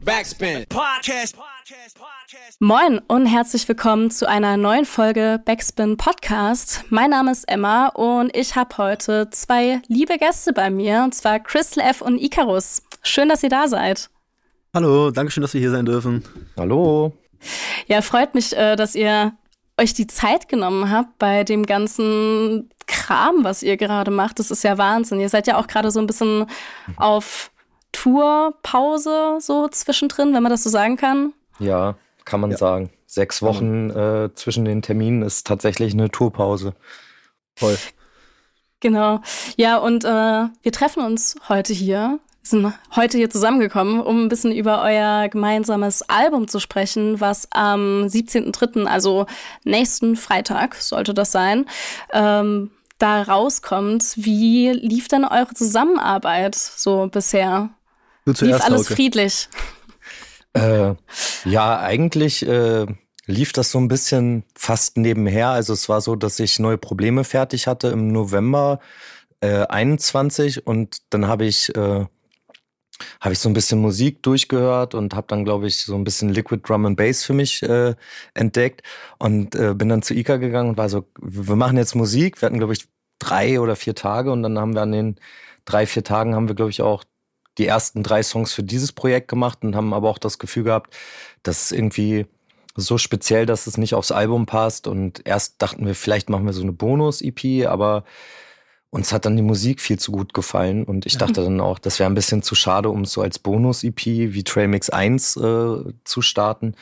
Backspin. Podcast. Moin und herzlich willkommen zu einer neuen Folge Backspin Podcast. Mein Name ist Emma und ich habe heute zwei liebe Gäste bei mir, und zwar Crystal F und Icarus. Schön, dass ihr da seid. Hallo, danke schön, dass wir hier sein dürfen. Hallo. Ja, freut mich, äh, dass ihr euch die Zeit genommen habt bei dem ganzen Kram, was ihr gerade macht. Das ist ja Wahnsinn. Ihr seid ja auch gerade so ein bisschen auf Tourpause so zwischendrin, wenn man das so sagen kann. Ja, kann man ja. sagen. Sechs Wochen äh, zwischen den Terminen ist tatsächlich eine Tourpause. Voll. Genau. Ja, und äh, wir treffen uns heute hier. Wir sind heute hier zusammengekommen, um ein bisschen über euer gemeinsames Album zu sprechen, was am 17.03., also nächsten Freitag sollte das sein, ähm, da rauskommt. Wie lief denn eure Zusammenarbeit so bisher? Du zuerst, lief alles Hauke. friedlich? Äh, ja, eigentlich äh, lief das so ein bisschen fast nebenher. Also es war so, dass ich neue Probleme fertig hatte im November äh, 21 und dann habe ich äh, habe ich so ein bisschen Musik durchgehört und habe dann glaube ich so ein bisschen Liquid Drum and Bass für mich äh, entdeckt und äh, bin dann zu Ika gegangen und war so, wir machen jetzt Musik. Wir hatten glaube ich drei oder vier Tage und dann haben wir an den drei vier Tagen haben wir glaube ich auch die ersten drei Songs für dieses Projekt gemacht und haben aber auch das Gefühl gehabt, dass es irgendwie so speziell, dass es nicht aufs Album passt. Und erst dachten wir, vielleicht machen wir so eine Bonus-EP, aber uns hat dann die Musik viel zu gut gefallen. Und ich dachte dann auch, das wäre ein bisschen zu schade, um es so als Bonus-EP wie Trailmix 1 äh, zu starten.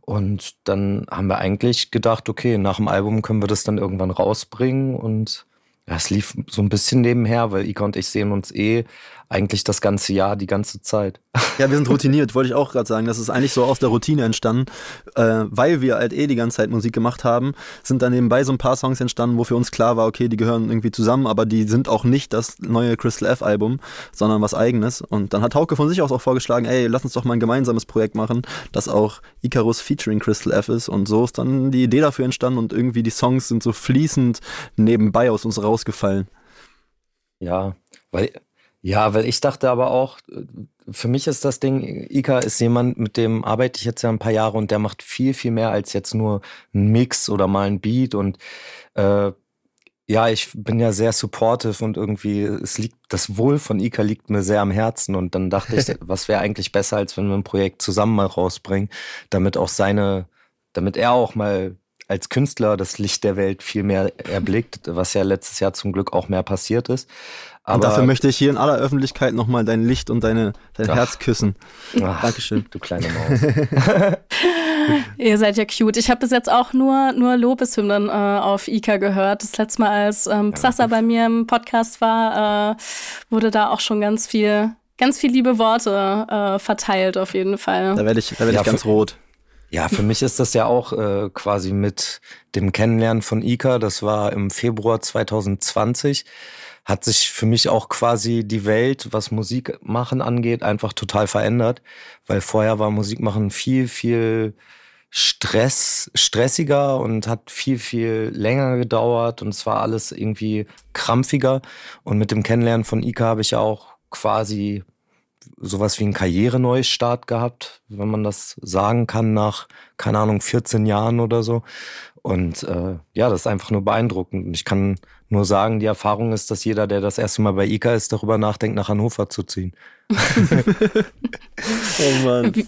Und dann haben wir eigentlich gedacht, okay, nach dem Album können wir das dann irgendwann rausbringen und ja, es lief so ein bisschen nebenher, weil Ika und ich sehen uns eh eigentlich das ganze Jahr, die ganze Zeit. Ja, wir sind routiniert, wollte ich auch gerade sagen. Das ist eigentlich so aus der Routine entstanden, äh, weil wir halt eh die ganze Zeit Musik gemacht haben, sind dann nebenbei so ein paar Songs entstanden, wo für uns klar war, okay, die gehören irgendwie zusammen, aber die sind auch nicht das neue Crystal F Album, sondern was eigenes. Und dann hat Hauke von sich aus auch vorgeschlagen, ey, lass uns doch mal ein gemeinsames Projekt machen, das auch Icarus featuring Crystal F ist. Und so ist dann die Idee dafür entstanden und irgendwie die Songs sind so fließend nebenbei aus uns rausgefallen. Ja, weil ja, weil ich dachte aber auch, für mich ist das Ding, Ika ist jemand, mit dem arbeite ich jetzt ja ein paar Jahre und der macht viel, viel mehr als jetzt nur ein Mix oder mal ein Beat und äh, ja, ich bin ja sehr supportive und irgendwie, es liegt, das Wohl von Ika liegt mir sehr am Herzen und dann dachte ich, was wäre eigentlich besser, als wenn wir ein Projekt zusammen mal rausbringen, damit auch seine, damit er auch mal als Künstler das Licht der Welt viel mehr erblickt, was ja letztes Jahr zum Glück auch mehr passiert ist. Aber und dafür möchte ich hier in aller Öffentlichkeit nochmal dein Licht und deine, dein Ach. Herz küssen. Ach, Dankeschön. Du kleine Maus. Ihr seid ja cute. Ich habe bis jetzt auch nur, nur Lobeshymnen äh, auf Ika gehört. Das letzte Mal, als ähm, Psassa bei mir im Podcast war, äh, wurde da auch schon ganz viel, ganz viel liebe Worte äh, verteilt, auf jeden Fall. Da werde ich, da werd ja, ich ganz rot. Ja, für mich ist das ja auch äh, quasi mit dem Kennenlernen von Ika. Das war im Februar 2020 hat sich für mich auch quasi die Welt, was Musik machen angeht, einfach total verändert. Weil vorher war Musikmachen viel, viel Stress, stressiger und hat viel, viel länger gedauert und es war alles irgendwie krampfiger. Und mit dem Kennenlernen von Ika habe ich ja auch quasi sowas wie einen Karriereneustart gehabt, wenn man das sagen kann, nach, keine Ahnung, 14 Jahren oder so. Und äh, ja, das ist einfach nur beeindruckend. Und ich kann nur sagen, die Erfahrung ist, dass jeder, der das erste Mal bei ICA ist, darüber nachdenkt, nach Hannover zu ziehen. oh Mann. Wie,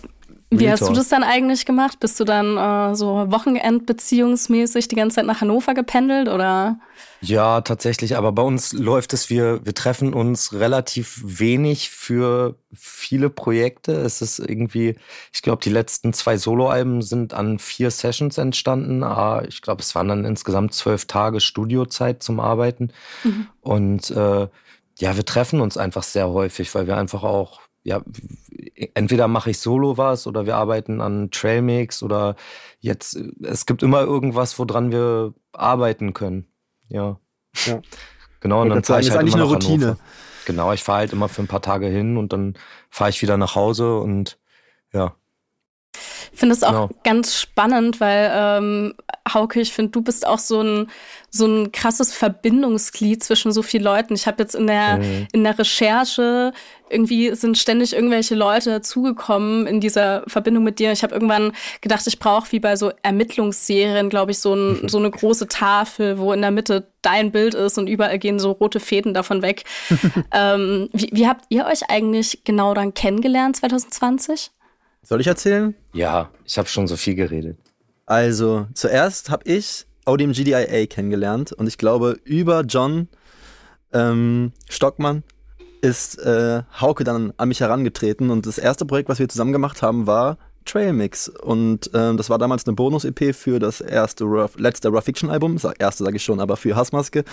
wie hast du das dann eigentlich gemacht? Bist du dann äh, so Wochenendbeziehungsmäßig die ganze Zeit nach Hannover gependelt oder? Ja, tatsächlich. Aber bei uns läuft es, wir, wir treffen uns relativ wenig für viele Projekte. Es ist irgendwie, ich glaube, die letzten zwei Soloalben sind an vier Sessions entstanden. Ah, ich glaube, es waren dann insgesamt zwölf Tage Studiozeit zum Arbeiten. Mhm. Und äh, ja, wir treffen uns einfach sehr häufig, weil wir einfach auch ja, entweder mache ich solo was oder wir arbeiten an Trailmix oder jetzt, es gibt immer irgendwas, woran wir arbeiten können. Ja. ja. Genau, und dann fahre ich halt eigentlich immer eine Routine. Hannover. Genau, ich fahre halt immer für ein paar Tage hin und dann fahre ich wieder nach Hause und ja. Ich finde es auch genau. ganz spannend, weil ähm, Hauke, ich finde, du bist auch so ein so ein krasses Verbindungsglied zwischen so vielen Leuten. Ich habe jetzt in der mhm. in der Recherche irgendwie sind ständig irgendwelche Leute dazugekommen in dieser Verbindung mit dir. Ich habe irgendwann gedacht, ich brauche wie bei so Ermittlungsserien, glaube ich, so, ein, so eine große Tafel, wo in der Mitte dein Bild ist und überall gehen so rote Fäden davon weg. ähm, wie, wie habt ihr euch eigentlich genau dann kennengelernt 2020? Soll ich erzählen? Ja, ich habe schon so viel geredet. Also, zuerst habe ich ODMGDIA kennengelernt und ich glaube, über John ähm, Stockmann ist äh, Hauke dann an mich herangetreten und das erste Projekt, was wir zusammen gemacht haben, war Trailmix. Und ähm, das war damals eine Bonus-EP für das erste Rough, letzte Rough Fiction-Album. Erste sage ich schon, aber für Hassmaske.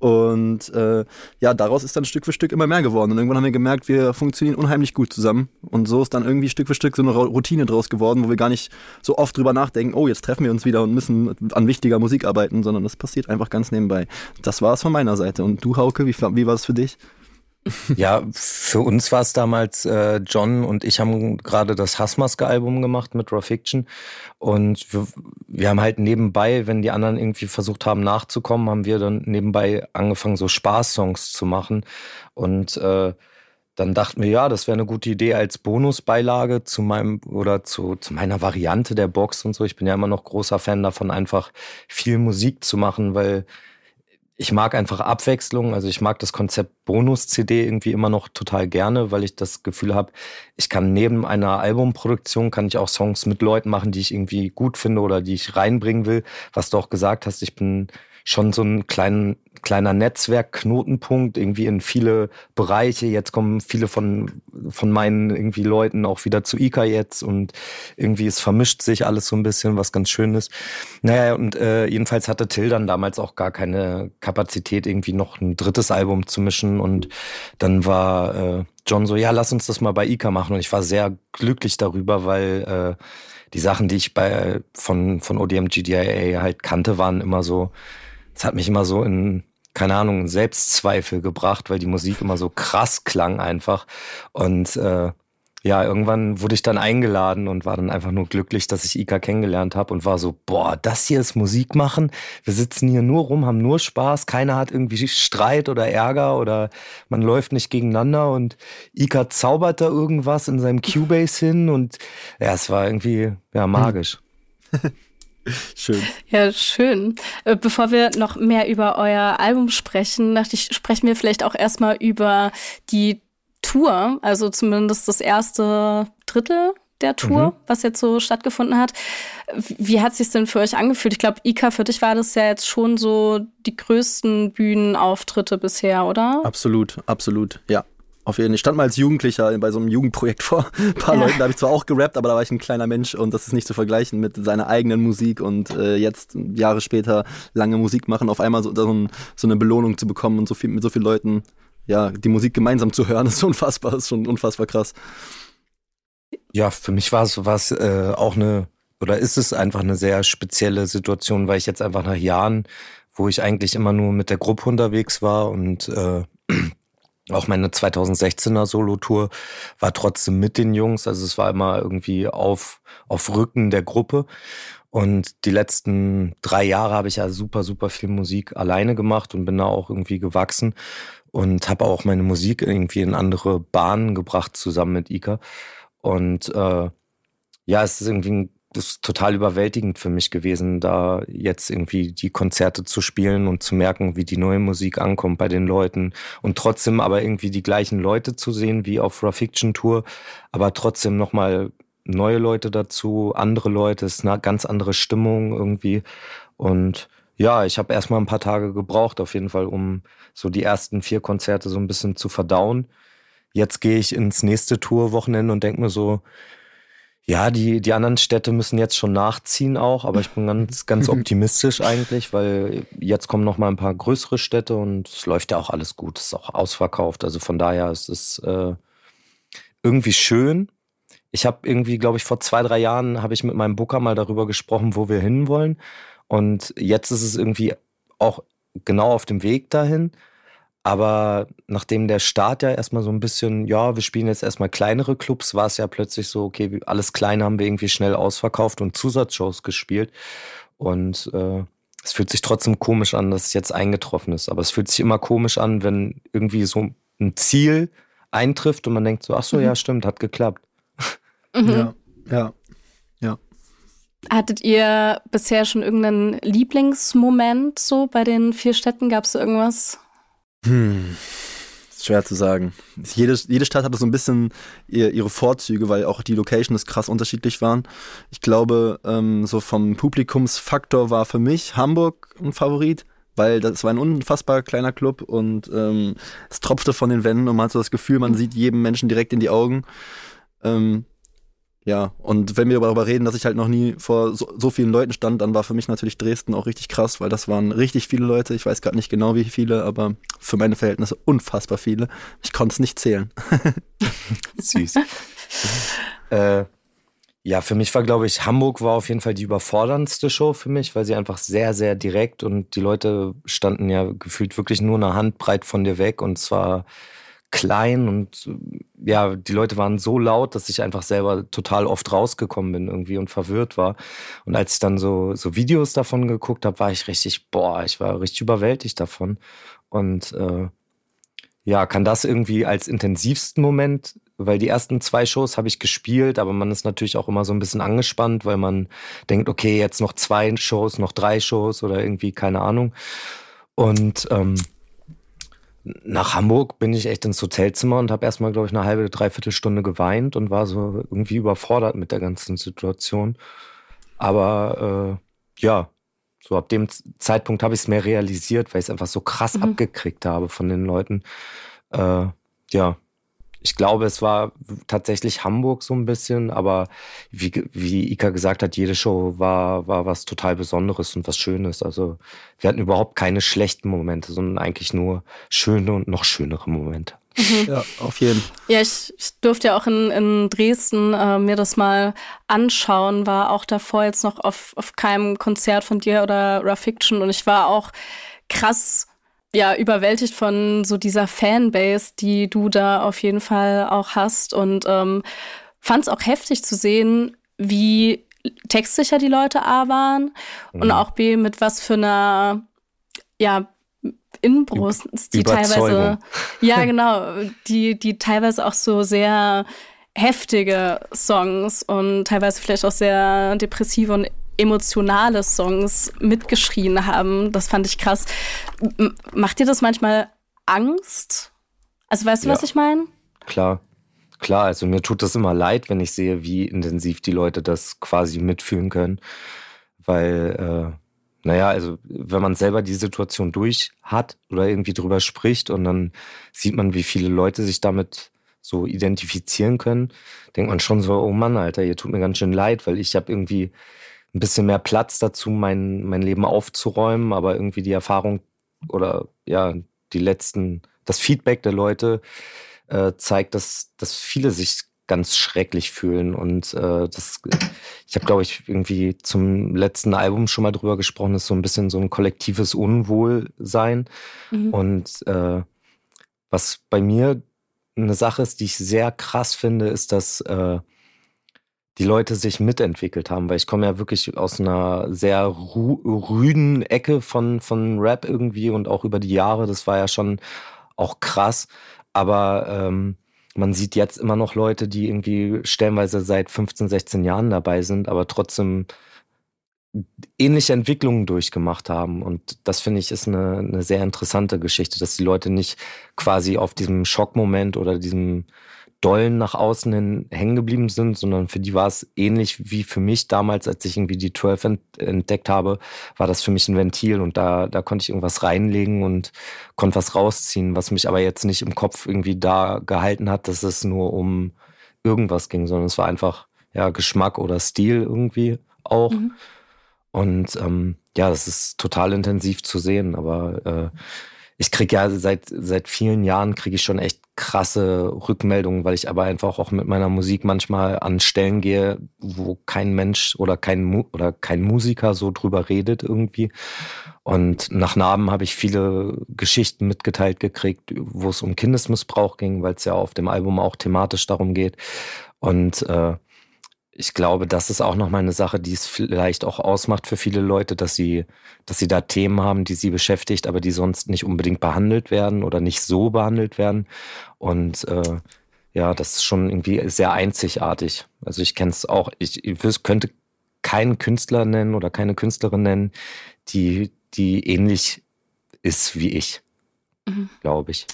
Und äh, ja, daraus ist dann Stück für Stück immer mehr geworden. Und irgendwann haben wir gemerkt, wir funktionieren unheimlich gut zusammen. Und so ist dann irgendwie Stück für Stück so eine Routine draus geworden, wo wir gar nicht so oft drüber nachdenken, oh, jetzt treffen wir uns wieder und müssen an wichtiger Musik arbeiten, sondern das passiert einfach ganz nebenbei. Das war es von meiner Seite. Und du, Hauke, wie, wie war es für dich? Ja, für uns war es damals, äh, John und ich haben gerade das Hassmaske-Album gemacht mit Raw Fiction. Und wir, wir haben halt nebenbei, wenn die anderen irgendwie versucht haben nachzukommen, haben wir dann nebenbei angefangen, so Spaßsongs zu machen. Und äh, dann dachten wir, ja, das wäre eine gute Idee als Bonusbeilage zu meinem oder zu, zu meiner Variante der Box und so. Ich bin ja immer noch großer Fan davon, einfach viel Musik zu machen, weil ich mag einfach Abwechslung. Also ich mag das Konzept Bonus-CD irgendwie immer noch total gerne, weil ich das Gefühl habe, ich kann neben einer Albumproduktion kann ich auch Songs mit Leuten machen, die ich irgendwie gut finde oder die ich reinbringen will. Was du auch gesagt hast, ich bin schon so ein kleinen, kleiner Netzwerkknotenpunkt irgendwie in viele Bereiche. Jetzt kommen viele von, von meinen irgendwie Leuten auch wieder zu ICA jetzt und irgendwie es vermischt sich alles so ein bisschen, was ganz schön ist. Naja, und äh, jedenfalls hatte Till dann damals auch gar keine Kapazität, irgendwie noch ein drittes Album zu mischen und dann war äh, John so, ja, lass uns das mal bei ICA machen und ich war sehr glücklich darüber, weil äh, die Sachen, die ich bei von von ODM GDIA halt kannte, waren immer so es hat mich immer so in, keine Ahnung, Selbstzweifel gebracht, weil die Musik immer so krass klang einfach. Und äh, ja, irgendwann wurde ich dann eingeladen und war dann einfach nur glücklich, dass ich Ika kennengelernt habe und war so, boah, das hier ist Musik machen. Wir sitzen hier nur rum, haben nur Spaß, keiner hat irgendwie Streit oder Ärger oder man läuft nicht gegeneinander und Ika zaubert da irgendwas in seinem Cubase hin und ja, es war irgendwie ja magisch. Schön. Ja, schön. Äh, bevor wir noch mehr über euer Album sprechen, dachte ich, sprechen wir vielleicht auch erstmal über die Tour, also zumindest das erste Drittel der Tour, mhm. was jetzt so stattgefunden hat. Wie hat sich denn für euch angefühlt? Ich glaube, Ika, für dich war das ja jetzt schon so die größten Bühnenauftritte bisher, oder? Absolut, absolut, ja. Auf jeden Fall. Ich stand mal als Jugendlicher bei so einem Jugendprojekt vor ein paar ja. Leuten. Da habe ich zwar auch gerappt, aber da war ich ein kleiner Mensch und das ist nicht zu vergleichen mit seiner eigenen Musik und äh, jetzt Jahre später lange Musik machen, auf einmal so, so, ein, so eine Belohnung zu bekommen und so viel mit so vielen Leuten ja die Musik gemeinsam zu hören, ist unfassbar, ist schon unfassbar krass. Ja, für mich war es was äh, auch eine oder ist es einfach eine sehr spezielle Situation, weil ich jetzt einfach nach Jahren, wo ich eigentlich immer nur mit der Gruppe unterwegs war und äh, auch meine 2016er Solo-Tour war trotzdem mit den Jungs. Also es war immer irgendwie auf, auf Rücken der Gruppe. Und die letzten drei Jahre habe ich ja super, super viel Musik alleine gemacht und bin da auch irgendwie gewachsen und habe auch meine Musik irgendwie in andere Bahnen gebracht zusammen mit Ika. Und äh, ja, es ist irgendwie ein das ist total überwältigend für mich gewesen, da jetzt irgendwie die Konzerte zu spielen und zu merken, wie die neue Musik ankommt bei den Leuten und trotzdem aber irgendwie die gleichen Leute zu sehen wie auf Raw Fiction Tour, aber trotzdem nochmal neue Leute dazu, andere Leute, es ist eine ganz andere Stimmung irgendwie und ja, ich habe erstmal ein paar Tage gebraucht auf jeden Fall, um so die ersten vier Konzerte so ein bisschen zu verdauen. Jetzt gehe ich ins nächste Tourwochenende und denke mir so, ja, die, die anderen Städte müssen jetzt schon nachziehen auch, aber ich bin ganz, ganz optimistisch eigentlich, weil jetzt kommen noch mal ein paar größere Städte und es läuft ja auch alles gut, es ist auch ausverkauft. Also von daher ist es äh, irgendwie schön. Ich habe irgendwie, glaube ich, vor zwei, drei Jahren habe ich mit meinem Booker mal darüber gesprochen, wo wir hinwollen. Und jetzt ist es irgendwie auch genau auf dem Weg dahin. Aber nachdem der Start ja erstmal so ein bisschen, ja, wir spielen jetzt erstmal kleinere Clubs, war es ja plötzlich so, okay, alles Kleine haben wir irgendwie schnell ausverkauft und Zusatzshows gespielt. Und äh, es fühlt sich trotzdem komisch an, dass es jetzt eingetroffen ist. Aber es fühlt sich immer komisch an, wenn irgendwie so ein Ziel eintrifft und man denkt so, ach so, mhm. ja, stimmt, hat geklappt. Mhm. Ja, ja, ja. Hattet ihr bisher schon irgendeinen Lieblingsmoment so bei den vier Städten? Gab es irgendwas? Hm. Schwer zu sagen. Jede, jede Stadt hatte so ein bisschen ihr, ihre Vorzüge, weil auch die Locations krass unterschiedlich waren. Ich glaube, ähm, so vom Publikumsfaktor war für mich Hamburg ein Favorit, weil das war ein unfassbar kleiner Club und ähm, es tropfte von den Wänden und man hat so das Gefühl, man sieht jedem Menschen direkt in die Augen. Ähm, ja, und wenn wir darüber reden, dass ich halt noch nie vor so, so, vielen Leuten stand, dann war für mich natürlich Dresden auch richtig krass, weil das waren richtig viele Leute. Ich weiß gerade nicht genau, wie viele, aber für meine Verhältnisse unfassbar viele. Ich konnte es nicht zählen. Süß. äh, ja, für mich war, glaube ich, Hamburg war auf jeden Fall die überforderndste Show für mich, weil sie einfach sehr, sehr direkt und die Leute standen ja gefühlt wirklich nur eine Handbreit von dir weg und zwar klein und ja, die Leute waren so laut, dass ich einfach selber total oft rausgekommen bin irgendwie und verwirrt war. Und als ich dann so, so Videos davon geguckt habe, war ich richtig, boah, ich war richtig überwältigt davon. Und äh, ja, kann das irgendwie als intensivsten Moment, weil die ersten zwei Shows habe ich gespielt, aber man ist natürlich auch immer so ein bisschen angespannt, weil man denkt, okay, jetzt noch zwei Shows, noch drei Shows oder irgendwie, keine Ahnung. Und ähm, nach Hamburg bin ich echt ins Hotelzimmer und habe erstmal, glaube ich, eine halbe, dreiviertel Stunde geweint und war so irgendwie überfordert mit der ganzen Situation. Aber äh, ja, so ab dem Zeitpunkt habe ich es mehr realisiert, weil ich es einfach so krass mhm. abgekriegt habe von den Leuten. Äh, ja, ich glaube, es war tatsächlich Hamburg so ein bisschen, aber wie, wie Ika gesagt hat, jede Show war, war was total Besonderes und was Schönes. Also wir hatten überhaupt keine schlechten Momente, sondern eigentlich nur schöne und noch schönere Momente. Mhm. Ja, auf jeden Fall. Ja, ich, ich, durfte ja auch in, in Dresden äh, mir das mal anschauen, war auch davor jetzt noch auf, auf keinem Konzert von dir oder Raw Fiction und ich war auch krass ja, überwältigt von so dieser Fanbase, die du da auf jeden Fall auch hast. Und ähm, fand es auch heftig zu sehen, wie textsicher die Leute A waren mhm. und auch B mit was für einer, ja, Inbrust, die teilweise, ja genau, die, die teilweise auch so sehr heftige Songs und teilweise vielleicht auch sehr depressive und emotionale Songs mitgeschrien haben. Das fand ich krass. M macht dir das manchmal Angst? Also weißt du, ja. was ich meine? Klar. Klar, also mir tut das immer leid, wenn ich sehe, wie intensiv die Leute das quasi mitfühlen können. Weil, äh, naja, also wenn man selber die Situation durch hat oder irgendwie drüber spricht und dann sieht man, wie viele Leute sich damit so identifizieren können, denkt man schon so, oh Mann, Alter, ihr tut mir ganz schön leid, weil ich habe irgendwie ein bisschen mehr Platz dazu, mein, mein Leben aufzuräumen, aber irgendwie die Erfahrung oder ja, die letzten, das Feedback der Leute äh, zeigt, dass, dass viele sich ganz schrecklich fühlen. Und äh, das, ich habe, glaube ich, irgendwie zum letzten Album schon mal drüber gesprochen, ist so ein bisschen so ein kollektives Unwohlsein. Mhm. Und äh, was bei mir eine Sache ist, die ich sehr krass finde, ist, dass äh, die Leute sich mitentwickelt haben, weil ich komme ja wirklich aus einer sehr rüden Ecke von, von Rap irgendwie und auch über die Jahre, das war ja schon auch krass, aber ähm, man sieht jetzt immer noch Leute, die irgendwie stellenweise seit 15, 16 Jahren dabei sind, aber trotzdem ähnliche Entwicklungen durchgemacht haben. Und das finde ich ist eine, eine sehr interessante Geschichte, dass die Leute nicht quasi auf diesem Schockmoment oder diesem dollen nach außen hin hängen geblieben sind, sondern für die war es ähnlich wie für mich damals, als ich irgendwie die 12 entdeckt habe, war das für mich ein Ventil und da, da konnte ich irgendwas reinlegen und konnte was rausziehen, was mich aber jetzt nicht im Kopf irgendwie da gehalten hat, dass es nur um irgendwas ging, sondern es war einfach ja Geschmack oder Stil irgendwie auch. Mhm. Und ähm, ja, das ist total intensiv zu sehen, aber äh, ich kriege ja seit seit vielen Jahren kriege ich schon echt krasse Rückmeldungen, weil ich aber einfach auch mit meiner Musik manchmal an Stellen gehe, wo kein Mensch oder kein oder kein Musiker so drüber redet irgendwie. Und nach Narben habe ich viele Geschichten mitgeteilt gekriegt, wo es um Kindesmissbrauch ging, weil es ja auf dem Album auch thematisch darum geht. Und äh, ich glaube, das ist auch nochmal eine Sache, die es vielleicht auch ausmacht für viele Leute, dass sie, dass sie da Themen haben, die sie beschäftigt, aber die sonst nicht unbedingt behandelt werden oder nicht so behandelt werden. Und äh, ja, das ist schon irgendwie sehr einzigartig. Also ich kenne es auch, ich, ich könnte keinen Künstler nennen oder keine Künstlerin nennen, die, die ähnlich ist wie ich, mhm. glaube ich.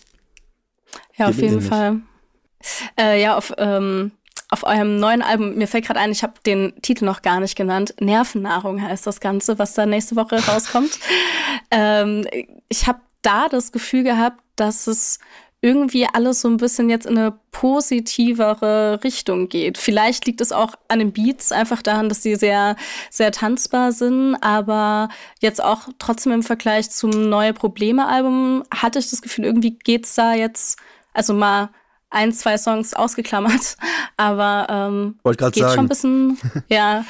Ja, auf jeden Fall. Äh, ja, auf ähm, auf eurem neuen Album, mir fällt gerade ein, ich habe den Titel noch gar nicht genannt. Nervennahrung heißt das Ganze, was da nächste Woche rauskommt. ähm, ich habe da das Gefühl gehabt, dass es irgendwie alles so ein bisschen jetzt in eine positivere Richtung geht. Vielleicht liegt es auch an den Beats, einfach daran, dass sie sehr, sehr tanzbar sind, aber jetzt auch trotzdem im Vergleich zum Neue Probleme-Album hatte ich das Gefühl, irgendwie geht's da jetzt, also mal ein, zwei Songs ausgeklammert, aber ähm, Wollt geht sagen. schon ein bisschen, ja,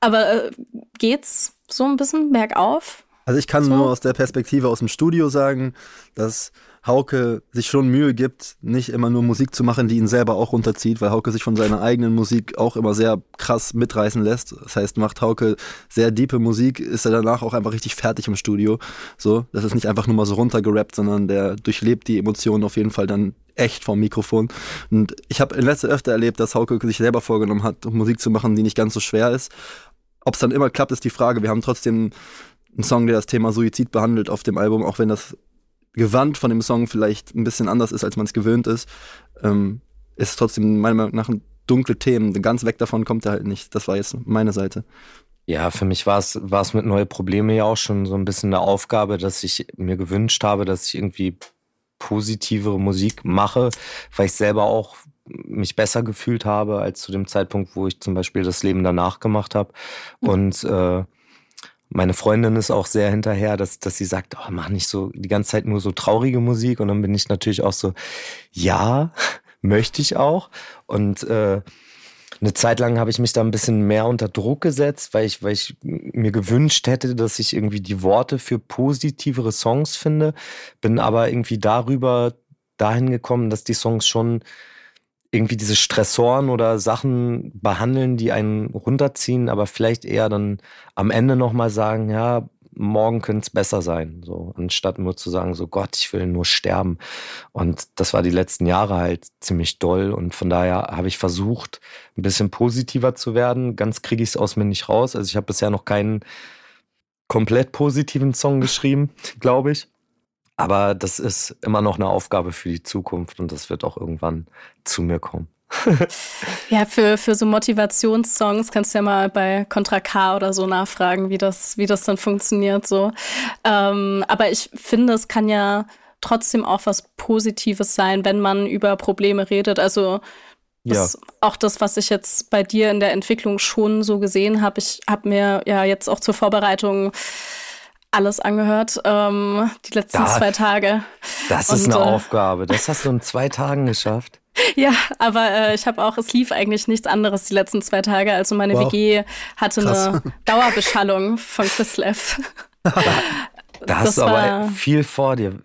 aber äh, geht's so ein bisschen bergauf? Also ich kann so? nur aus der Perspektive aus dem Studio sagen, dass Hauke sich schon Mühe gibt, nicht immer nur Musik zu machen, die ihn selber auch runterzieht, weil Hauke sich von seiner eigenen Musik auch immer sehr krass mitreißen lässt. Das heißt, macht Hauke sehr diepe Musik, ist er danach auch einfach richtig fertig im Studio. So, das ist nicht einfach nur mal so runtergerappt, sondern der durchlebt die Emotionen auf jeden Fall dann echt vom Mikrofon. Und ich habe in letzter öfter erlebt, dass Hauke sich selber vorgenommen hat, Musik zu machen, die nicht ganz so schwer ist. Ob es dann immer klappt, ist die Frage. Wir haben trotzdem einen Song, der das Thema Suizid behandelt auf dem Album, auch wenn das Gewand von dem Song vielleicht ein bisschen anders ist, als man es gewöhnt ist. Ähm, ist trotzdem meiner Meinung nach ein dunkle Themen. Ganz weg davon kommt er halt nicht. Das war jetzt meine Seite. Ja, für mich war es war es mit neue Probleme ja auch schon so ein bisschen eine Aufgabe, dass ich mir gewünscht habe, dass ich irgendwie positivere Musik mache, weil ich selber auch mich besser gefühlt habe als zu dem Zeitpunkt, wo ich zum Beispiel das Leben danach gemacht habe. Und äh, meine Freundin ist auch sehr hinterher, dass, dass sie sagt, oh, mach nicht so die ganze Zeit nur so traurige Musik. Und dann bin ich natürlich auch so, ja, möchte ich auch. Und äh, eine Zeit lang habe ich mich da ein bisschen mehr unter Druck gesetzt, weil ich, weil ich mir gewünscht hätte, dass ich irgendwie die Worte für positivere Songs finde. Bin aber irgendwie darüber dahin gekommen, dass die Songs schon irgendwie diese Stressoren oder Sachen behandeln, die einen runterziehen, aber vielleicht eher dann am Ende nochmal sagen, ja, morgen könnte es besser sein, so anstatt nur zu sagen, so Gott, ich will nur sterben. Und das war die letzten Jahre halt ziemlich doll und von daher habe ich versucht, ein bisschen positiver zu werden. Ganz kriege ich es aus mir nicht raus. Also ich habe bisher noch keinen komplett positiven Song geschrieben, glaube ich. Aber das ist immer noch eine Aufgabe für die Zukunft und das wird auch irgendwann zu mir kommen. Ja, für, für so Motivationssongs kannst du ja mal bei Contra K oder so nachfragen, wie das, wie das dann funktioniert. So. Ähm, aber ich finde, es kann ja trotzdem auch was Positives sein, wenn man über Probleme redet. Also das, ja. auch das, was ich jetzt bei dir in der Entwicklung schon so gesehen habe. Ich habe mir ja jetzt auch zur Vorbereitung alles angehört, ähm, die letzten da, zwei Tage. Das ist Und, eine äh, Aufgabe. Das hast du in zwei Tagen geschafft. Ja, aber äh, ich habe auch, es lief eigentlich nichts anderes die letzten zwei Tage. Also meine wow. WG hatte Krass. eine Dauerbeschallung von Chrislev. Da hast das du aber viel vor dir.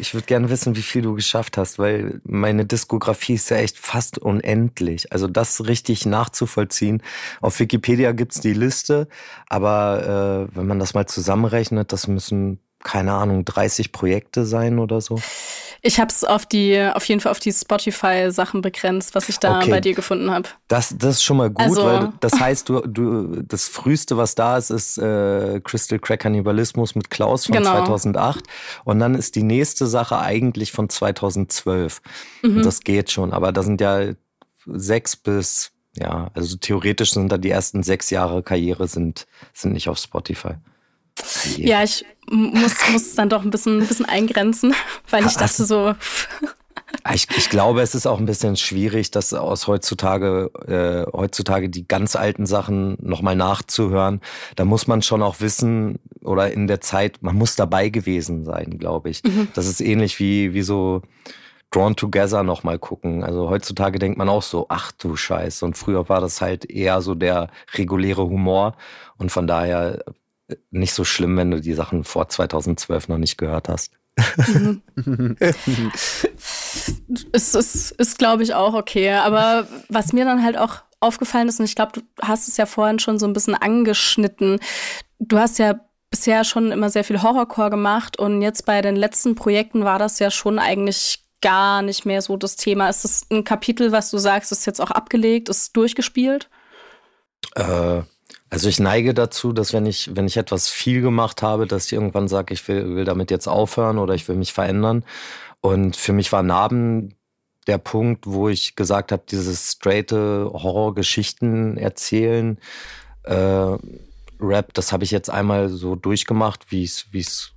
Ich würde gerne wissen, wie viel du geschafft hast, weil meine Diskografie ist ja echt fast unendlich. Also das richtig nachzuvollziehen. Auf Wikipedia gibt's die Liste, aber äh, wenn man das mal zusammenrechnet, das müssen keine Ahnung, 30 Projekte sein oder so? Ich habe es auf die, auf jeden Fall auf die Spotify-Sachen begrenzt, was ich da okay. bei dir gefunden habe. Das, das ist schon mal gut, also, weil das heißt, du, du, das früheste, was da ist, ist äh, Crystal Crack Cannibalismus mit Klaus von genau. 2008. Und dann ist die nächste Sache eigentlich von 2012. Mhm. Und das geht schon, aber da sind ja sechs bis, ja, also theoretisch sind da die ersten sechs Jahre Karriere sind, sind nicht auf Spotify. Ja, ich muss, muss dann doch ein bisschen, ein bisschen eingrenzen, weil ich dachte so. Ich, ich glaube, es ist auch ein bisschen schwierig, das aus heutzutage, äh, heutzutage die ganz alten Sachen nochmal nachzuhören. Da muss man schon auch wissen oder in der Zeit, man muss dabei gewesen sein, glaube ich. Mhm. Das ist ähnlich wie, wie so Drawn Together nochmal gucken. Also heutzutage denkt man auch so, ach du Scheiße. Und früher war das halt eher so der reguläre Humor. Und von daher nicht so schlimm, wenn du die Sachen vor 2012 noch nicht gehört hast. ist, ist, ist glaube ich, auch okay. Aber was mir dann halt auch aufgefallen ist, und ich glaube, du hast es ja vorhin schon so ein bisschen angeschnitten, du hast ja bisher schon immer sehr viel Horrorcore gemacht und jetzt bei den letzten Projekten war das ja schon eigentlich gar nicht mehr so das Thema. Ist das ein Kapitel, was du sagst, ist jetzt auch abgelegt, ist durchgespielt? Äh, also ich neige dazu, dass wenn ich, wenn ich etwas viel gemacht habe, dass ich irgendwann sage, ich will, will damit jetzt aufhören oder ich will mich verändern. Und für mich war Narben der Punkt, wo ich gesagt habe, dieses straighte Horrorgeschichten erzählen, äh, Rap, das habe ich jetzt einmal so durchgemacht, wie es, wie es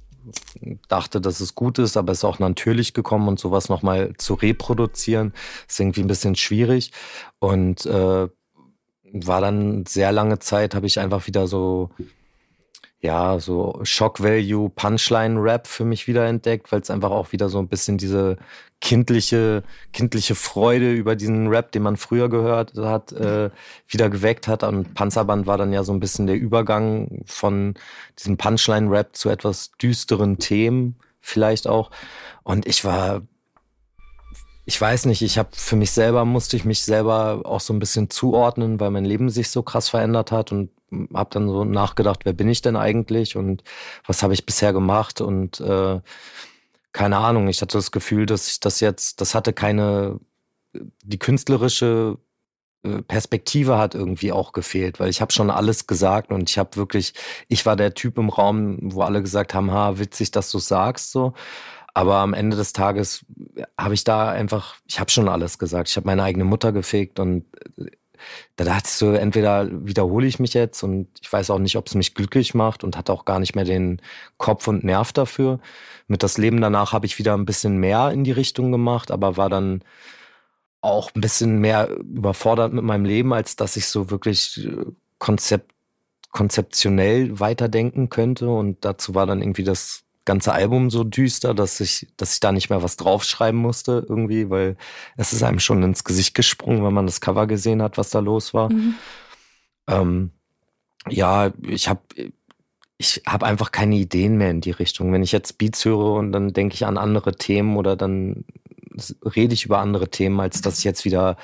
dachte, dass es gut ist, aber es ist auch natürlich gekommen und sowas nochmal zu reproduzieren, ist irgendwie ein bisschen schwierig. Und äh, war dann sehr lange Zeit, habe ich einfach wieder so ja, so Shock Value Punchline Rap für mich wieder entdeckt, weil es einfach auch wieder so ein bisschen diese kindliche, kindliche Freude über diesen Rap, den man früher gehört hat, äh, wieder geweckt hat. Und Panzerband war dann ja so ein bisschen der Übergang von diesem Punchline Rap zu etwas düsteren Themen vielleicht auch. Und ich war ich weiß nicht, ich habe für mich selber musste ich mich selber auch so ein bisschen zuordnen, weil mein Leben sich so krass verändert hat und habe dann so nachgedacht, wer bin ich denn eigentlich und was habe ich bisher gemacht und äh, keine Ahnung, ich hatte das Gefühl, dass ich das jetzt, das hatte keine, die künstlerische äh, Perspektive hat irgendwie auch gefehlt, weil ich habe schon alles gesagt und ich habe wirklich, ich war der Typ im Raum, wo alle gesagt haben, ha, witzig, dass du sagst so. Aber am Ende des Tages habe ich da einfach, ich habe schon alles gesagt. Ich habe meine eigene Mutter gefegt und äh, da dachte ich so, entweder wiederhole ich mich jetzt und ich weiß auch nicht, ob es mich glücklich macht und hatte auch gar nicht mehr den Kopf und Nerv dafür. Mit das Leben danach habe ich wieder ein bisschen mehr in die Richtung gemacht, aber war dann auch ein bisschen mehr überfordert mit meinem Leben, als dass ich so wirklich äh, konzept, konzeptionell weiterdenken könnte. Und dazu war dann irgendwie das ganze Album so düster, dass ich, dass ich da nicht mehr was draufschreiben musste irgendwie, weil es ist einem schon ins Gesicht gesprungen, wenn man das Cover gesehen hat, was da los war. Mhm. Ähm, ja, ich habe ich habe einfach keine Ideen mehr in die Richtung. Wenn ich jetzt Beats höre und dann denke ich an andere Themen oder dann rede ich über andere Themen, als dass ich jetzt wieder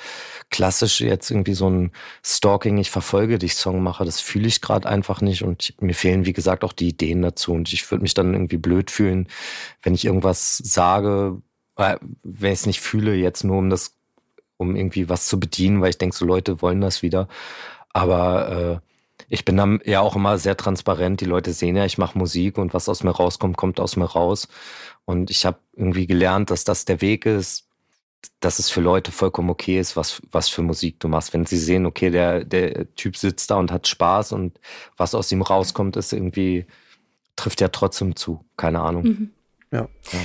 klassisch jetzt irgendwie so ein Stalking, ich verfolge dich Song mache. Das fühle ich gerade einfach nicht und mir fehlen, wie gesagt, auch die Ideen dazu. Und ich würde mich dann irgendwie blöd fühlen, wenn ich irgendwas sage, wenn ich es nicht fühle, jetzt nur um das, um irgendwie was zu bedienen, weil ich denke, so Leute wollen das wieder. Aber äh, ich bin dann ja auch immer sehr transparent. Die Leute sehen ja, ich mache Musik und was aus mir rauskommt, kommt aus mir raus. Und ich habe irgendwie gelernt, dass das der Weg ist, dass es für Leute vollkommen okay ist, was, was für Musik du machst. Wenn sie sehen, okay, der, der Typ sitzt da und hat Spaß und was aus ihm rauskommt, ist irgendwie, trifft ja trotzdem zu. Keine Ahnung. Mhm. Ja. ja.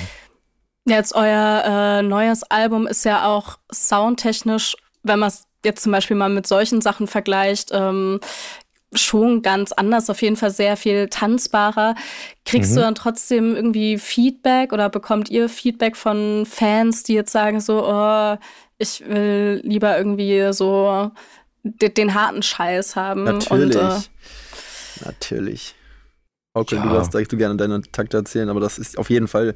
Jetzt euer äh, neues Album ist ja auch soundtechnisch, wenn man es jetzt zum Beispiel mal mit solchen Sachen vergleicht, ähm, schon ganz anders, auf jeden Fall sehr viel tanzbarer. Kriegst mhm. du dann trotzdem irgendwie Feedback oder bekommt ihr Feedback von Fans, die jetzt sagen so, oh, ich will lieber irgendwie so den, den harten Scheiß haben? Natürlich. Und, äh, Natürlich. Okay, ja. du darfst direkt so gerne deine Takte erzählen, aber das ist auf jeden Fall,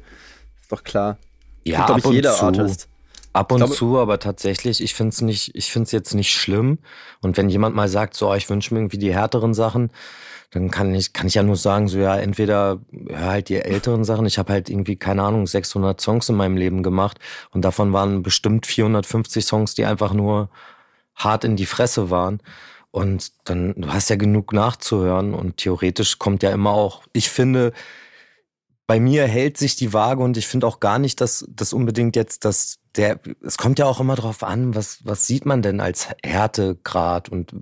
ist doch klar. Ja, ab ich, jeder zu. Artist. Ab und glaube, zu, aber tatsächlich, ich finde es nicht, ich finde es jetzt nicht schlimm. Und wenn jemand mal sagt, so, ich wünsche mir irgendwie die härteren Sachen, dann kann ich, kann ich ja nur sagen, so ja, entweder hör halt die älteren Sachen. Ich habe halt irgendwie, keine Ahnung, 600 Songs in meinem Leben gemacht und davon waren bestimmt 450 Songs, die einfach nur hart in die Fresse waren. Und dann, du hast ja genug nachzuhören und theoretisch kommt ja immer auch, ich finde, bei mir hält sich die Waage und ich finde auch gar nicht, dass das unbedingt jetzt das der es kommt ja auch immer drauf an, was was sieht man denn als Härtegrad und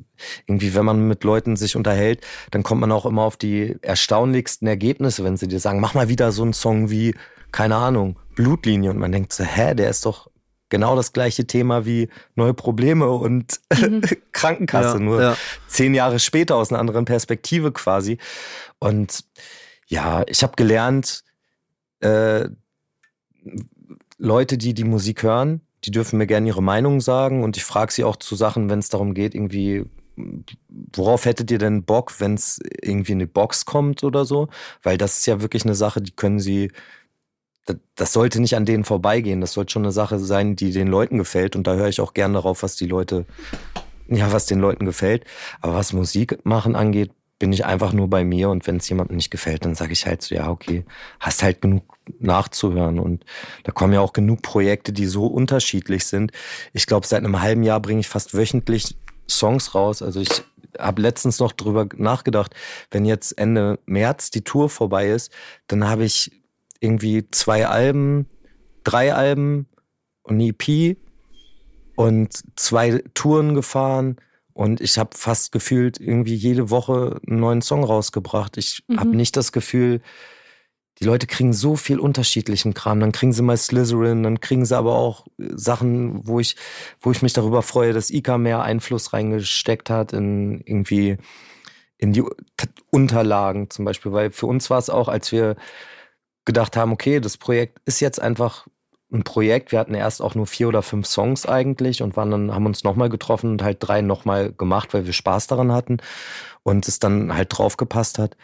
irgendwie wenn man mit Leuten sich unterhält, dann kommt man auch immer auf die erstaunlichsten Ergebnisse, wenn sie dir sagen, mach mal wieder so einen Song wie keine Ahnung, Blutlinie und man denkt so, hä, der ist doch genau das gleiche Thema wie neue Probleme und mhm. Krankenkasse, ja, nur ja. zehn Jahre später aus einer anderen Perspektive quasi und ja, ich habe gelernt, äh, Leute, die die Musik hören, die dürfen mir gerne ihre Meinung sagen und ich frage sie auch zu Sachen, wenn es darum geht, irgendwie, worauf hättet ihr denn Bock, wenn es irgendwie in die Box kommt oder so? Weil das ist ja wirklich eine Sache, die können sie das sollte nicht an denen vorbeigehen. Das sollte schon eine Sache sein, die den Leuten gefällt. Und da höre ich auch gerne darauf, was die Leute, ja, was den Leuten gefällt. Aber was Musik machen angeht, bin ich einfach nur bei mir. Und wenn es jemandem nicht gefällt, dann sage ich halt so, ja, okay, hast halt genug nachzuhören. Und da kommen ja auch genug Projekte, die so unterschiedlich sind. Ich glaube, seit einem halben Jahr bringe ich fast wöchentlich Songs raus. Also ich habe letztens noch drüber nachgedacht, wenn jetzt Ende März die Tour vorbei ist, dann habe ich irgendwie zwei Alben, drei Alben und eine EP und zwei Touren gefahren und ich habe fast gefühlt irgendwie jede Woche einen neuen Song rausgebracht. Ich mhm. habe nicht das Gefühl, die Leute kriegen so viel unterschiedlichen Kram. Dann kriegen sie mal Slytherin, dann kriegen sie aber auch Sachen, wo ich, wo ich mich darüber freue, dass Ika mehr Einfluss reingesteckt hat in irgendwie in die Unterlagen zum Beispiel. Weil für uns war es auch, als wir gedacht haben, okay, das Projekt ist jetzt einfach ein Projekt. Wir hatten erst auch nur vier oder fünf Songs eigentlich und waren dann, haben uns nochmal getroffen und halt drei nochmal gemacht, weil wir Spaß daran hatten und es dann halt draufgepasst hat.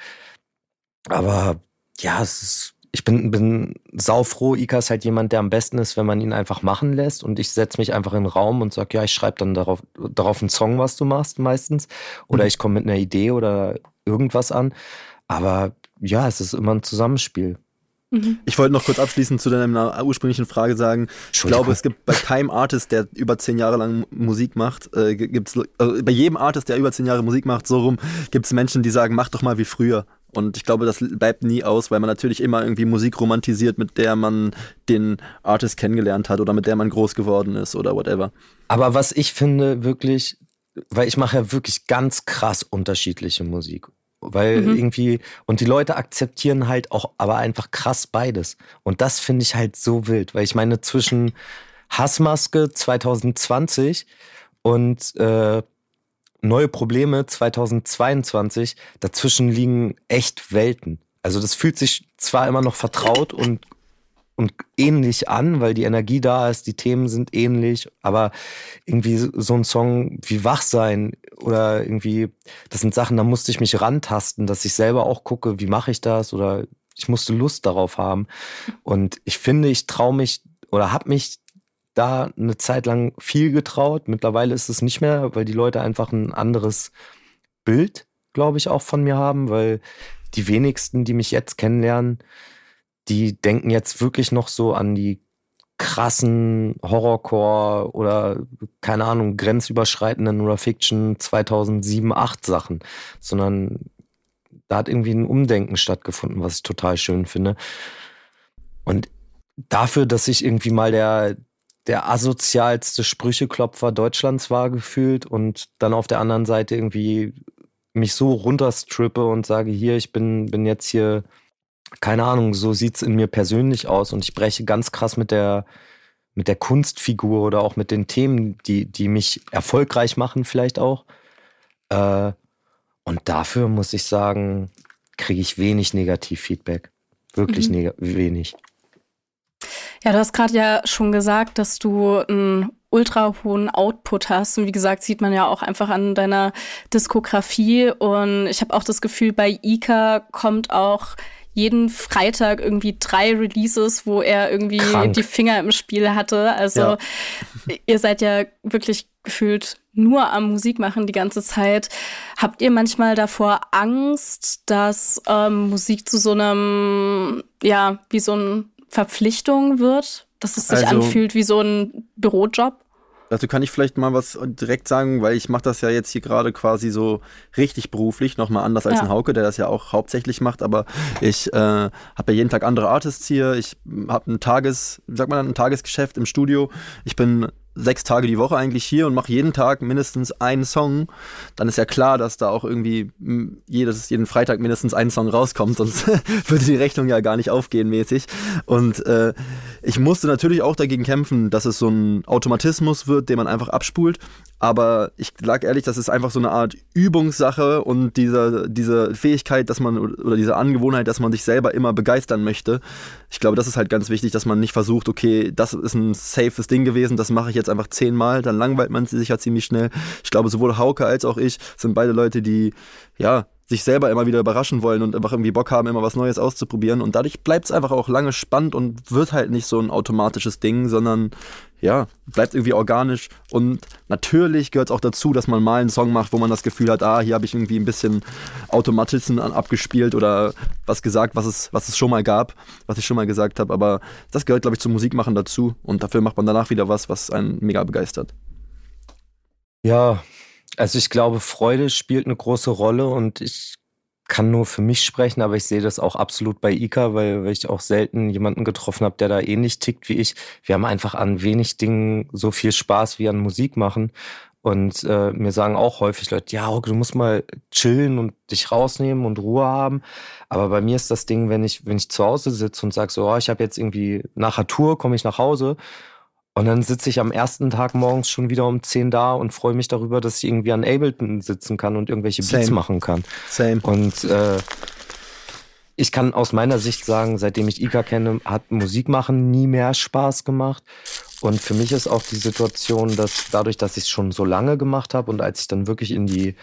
Aber ja, es ist, ich bin, bin saufroh. Ika ist halt jemand, der am besten ist, wenn man ihn einfach machen lässt. Und ich setze mich einfach in den Raum und sage, ja, ich schreibe dann darauf, darauf einen Song, was du machst meistens. Oder mhm. ich komme mit einer Idee oder irgendwas an. Aber ja, es ist immer ein Zusammenspiel. Mhm. Ich wollte noch kurz abschließend zu deiner ursprünglichen Frage sagen. Ich glaube, es gibt bei keinem Artist, der über zehn Jahre lang Musik macht, äh, gibt's, also bei jedem Artist, der über zehn Jahre Musik macht, so rum, gibt es Menschen, die sagen, mach doch mal wie früher. Und ich glaube, das bleibt nie aus, weil man natürlich immer irgendwie Musik romantisiert, mit der man den Artist kennengelernt hat oder mit der man groß geworden ist oder whatever. Aber was ich finde wirklich, weil ich mache ja wirklich ganz krass unterschiedliche Musik weil mhm. irgendwie und die Leute akzeptieren halt auch aber einfach krass beides und das finde ich halt so wild, weil ich meine zwischen Hassmaske 2020 und äh, neue Probleme 2022 dazwischen liegen echt Welten. Also das fühlt sich zwar immer noch vertraut und und ähnlich an, weil die Energie da ist, die Themen sind ähnlich, aber irgendwie so ein Song wie Wachsein oder irgendwie, das sind Sachen, da musste ich mich rantasten, dass ich selber auch gucke, wie mache ich das oder ich musste Lust darauf haben. Und ich finde, ich traue mich oder habe mich da eine Zeit lang viel getraut. Mittlerweile ist es nicht mehr, weil die Leute einfach ein anderes Bild, glaube ich, auch von mir haben, weil die wenigsten, die mich jetzt kennenlernen, die denken jetzt wirklich noch so an die krassen Horrorcore oder keine Ahnung, grenzüberschreitenden oder Fiction 2007, 8 Sachen, sondern da hat irgendwie ein Umdenken stattgefunden, was ich total schön finde. Und dafür, dass ich irgendwie mal der, der asozialste Sprücheklopfer Deutschlands war gefühlt und dann auf der anderen Seite irgendwie mich so runterstrippe und sage, hier, ich bin, bin jetzt hier keine Ahnung, so sieht's in mir persönlich aus und ich breche ganz krass mit der, mit der Kunstfigur oder auch mit den Themen, die, die mich erfolgreich machen, vielleicht auch. Äh, und dafür muss ich sagen, kriege ich wenig Negativfeedback. Wirklich mhm. wenig. Ja, du hast gerade ja schon gesagt, dass du einen ultra hohen Output hast. Und wie gesagt, sieht man ja auch einfach an deiner Diskografie. Und ich habe auch das Gefühl, bei Ika kommt auch jeden Freitag irgendwie drei Releases, wo er irgendwie Krank. die Finger im Spiel hatte. Also ja. ihr seid ja wirklich gefühlt nur am Musik machen die ganze Zeit. Habt ihr manchmal davor Angst, dass ähm, Musik zu so einem, ja, wie so eine Verpflichtung wird? Dass es sich also, anfühlt wie so ein Bürojob? Dazu kann ich vielleicht mal was direkt sagen, weil ich mache das ja jetzt hier gerade quasi so richtig beruflich, nochmal anders als ja. ein Hauke, der das ja auch hauptsächlich macht, aber ich äh, habe ja jeden Tag andere Artists hier, ich habe ein Tages, sag mal ein Tagesgeschäft im Studio, ich bin sechs Tage die Woche eigentlich hier und mache jeden Tag mindestens einen Song, dann ist ja klar, dass da auch irgendwie jedes, jeden Freitag mindestens ein Song rauskommt, sonst würde die Rechnung ja gar nicht aufgehen mäßig. Und äh, ich musste natürlich auch dagegen kämpfen, dass es so ein Automatismus wird, den man einfach abspult. Aber ich lag ehrlich, das ist einfach so eine Art Übungssache und diese, diese Fähigkeit, dass man oder diese Angewohnheit, dass man sich selber immer begeistern möchte. Ich glaube, das ist halt ganz wichtig, dass man nicht versucht, okay, das ist ein safes Ding gewesen, das mache ich jetzt einfach zehnmal, dann langweilt man sich ja ziemlich schnell. Ich glaube, sowohl Hauke als auch ich sind beide Leute, die ja sich selber immer wieder überraschen wollen und einfach irgendwie Bock haben, immer was Neues auszuprobieren. Und dadurch bleibt es einfach auch lange spannend und wird halt nicht so ein automatisches Ding, sondern ja, bleibt irgendwie organisch. Und natürlich gehört es auch dazu, dass man mal einen Song macht, wo man das Gefühl hat, ah, hier habe ich irgendwie ein bisschen Automatismen abgespielt oder was gesagt, was es, was es schon mal gab, was ich schon mal gesagt habe. Aber das gehört, glaube ich, zum Musikmachen dazu. Und dafür macht man danach wieder was, was einen mega begeistert. Ja, also ich glaube, Freude spielt eine große Rolle und ich kann nur für mich sprechen, aber ich sehe das auch absolut bei Ika, weil, weil ich auch selten jemanden getroffen habe, der da ähnlich tickt wie ich. Wir haben einfach an wenig Dingen so viel Spaß wie an Musik machen. Und äh, mir sagen auch häufig Leute, ja, du musst mal chillen und dich rausnehmen und Ruhe haben. Aber bei mir ist das Ding, wenn ich, wenn ich zu Hause sitze und sage so, oh, ich habe jetzt irgendwie nach der Tour, komme ich nach Hause und dann sitze ich am ersten Tag morgens schon wieder um 10 da und freue mich darüber, dass ich irgendwie an Ableton sitzen kann und irgendwelche Beats Same. machen kann. Same. Und äh, ich kann aus meiner Sicht sagen, seitdem ich Ika kenne, hat Musik machen nie mehr Spaß gemacht. Und für mich ist auch die Situation, dass dadurch, dass ich es schon so lange gemacht habe und als ich dann wirklich in die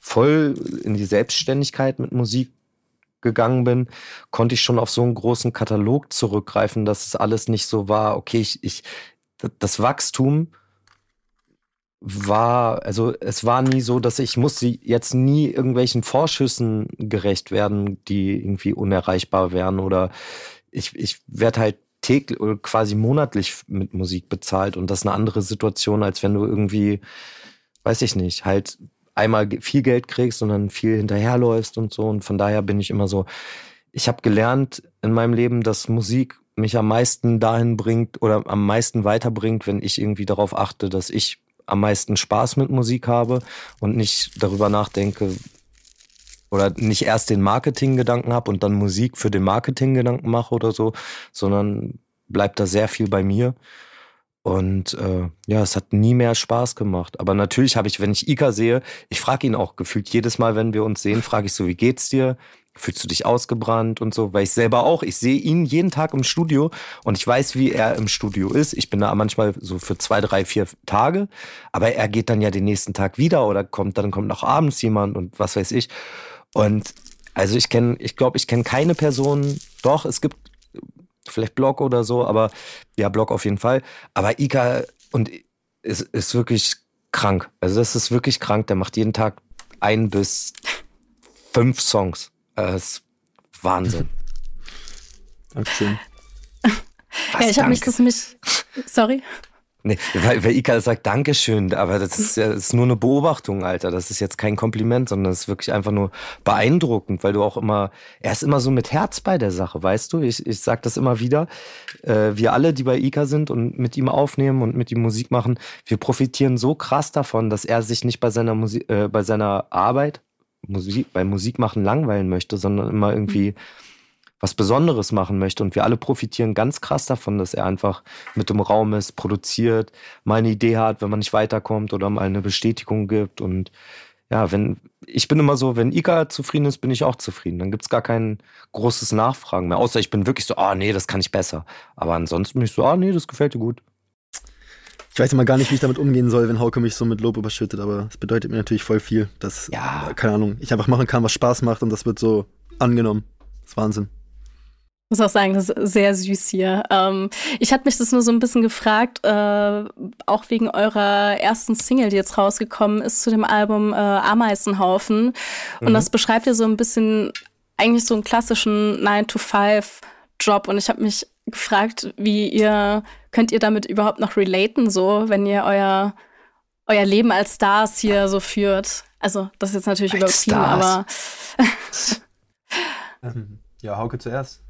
voll in die Selbstständigkeit mit Musik gegangen bin, konnte ich schon auf so einen großen Katalog zurückgreifen, dass es alles nicht so war, okay, ich, ich, das Wachstum war, also es war nie so, dass ich musste jetzt nie irgendwelchen Vorschüssen gerecht werden, die irgendwie unerreichbar wären oder ich, ich werde halt täglich oder quasi monatlich mit Musik bezahlt und das ist eine andere Situation, als wenn du irgendwie, weiß ich nicht, halt einmal viel Geld kriegst und dann viel hinterherläufst und so. Und von daher bin ich immer so, ich habe gelernt in meinem Leben, dass Musik mich am meisten dahin bringt oder am meisten weiterbringt, wenn ich irgendwie darauf achte, dass ich am meisten Spaß mit Musik habe und nicht darüber nachdenke oder nicht erst den Marketinggedanken habe und dann Musik für den Marketinggedanken mache oder so, sondern bleibt da sehr viel bei mir. Und äh, ja, es hat nie mehr Spaß gemacht. Aber natürlich habe ich, wenn ich Ika sehe, ich frage ihn auch gefühlt jedes Mal, wenn wir uns sehen, frage ich so, wie geht's dir? Fühlst du dich ausgebrannt und so? Weil ich selber auch, ich sehe ihn jeden Tag im Studio und ich weiß, wie er im Studio ist. Ich bin da manchmal so für zwei, drei, vier Tage, aber er geht dann ja den nächsten Tag wieder oder kommt, dann kommt noch abends jemand und was weiß ich. Und also ich kenne, ich glaube, ich kenne keine Person, doch, es gibt vielleicht Blog oder so, aber ja, Blog auf jeden Fall. Aber Ika und ist, ist wirklich krank. Also das ist wirklich krank. Der macht jeden Tag ein bis fünf Songs. Das ist Wahnsinn. Dankeschön. ja, ich habe mich das mich. Sorry. Nee, weil, weil Ika sagt Dankeschön, aber das ist ja das ist nur eine Beobachtung, Alter. Das ist jetzt kein Kompliment, sondern das ist wirklich einfach nur beeindruckend, weil du auch immer, er ist immer so mit Herz bei der Sache, weißt du? Ich, ich sag das immer wieder. Äh, wir alle, die bei Ika sind und mit ihm aufnehmen und mit ihm Musik machen, wir profitieren so krass davon, dass er sich nicht bei seiner Musik, äh, bei seiner Arbeit Musik, beim Musikmachen langweilen möchte, sondern immer irgendwie mhm. was Besonderes machen möchte. Und wir alle profitieren ganz krass davon, dass er einfach mit dem Raum ist, produziert, mal eine Idee hat, wenn man nicht weiterkommt oder mal eine Bestätigung gibt. Und ja, wenn, ich bin immer so, wenn Ika zufrieden ist, bin ich auch zufrieden. Dann gibt's gar kein großes Nachfragen mehr. Außer ich bin wirklich so, ah, oh, nee, das kann ich besser. Aber ansonsten bin ich so, ah, oh, nee, das gefällt dir gut. Ich weiß immer gar nicht, wie ich damit umgehen soll, wenn Hauke mich so mit Lob überschüttet, aber es bedeutet mir natürlich voll viel, dass, ja. keine Ahnung, ich einfach machen kann, was Spaß macht und das wird so angenommen. Das ist Wahnsinn. Ich muss auch sagen, das ist sehr süß hier. Ähm, ich hatte mich das nur so ein bisschen gefragt, äh, auch wegen eurer ersten Single, die jetzt rausgekommen ist zu dem Album äh, Ameisenhaufen. Und mhm. das beschreibt ja so ein bisschen eigentlich so einen klassischen 9-to-5-Job. Und ich habe mich gefragt, wie ihr, könnt ihr damit überhaupt noch relaten, so, wenn ihr euer, euer Leben als Stars hier so führt? Also, das ist jetzt natürlich übertrieben, aber. ähm, ja, Hauke zuerst.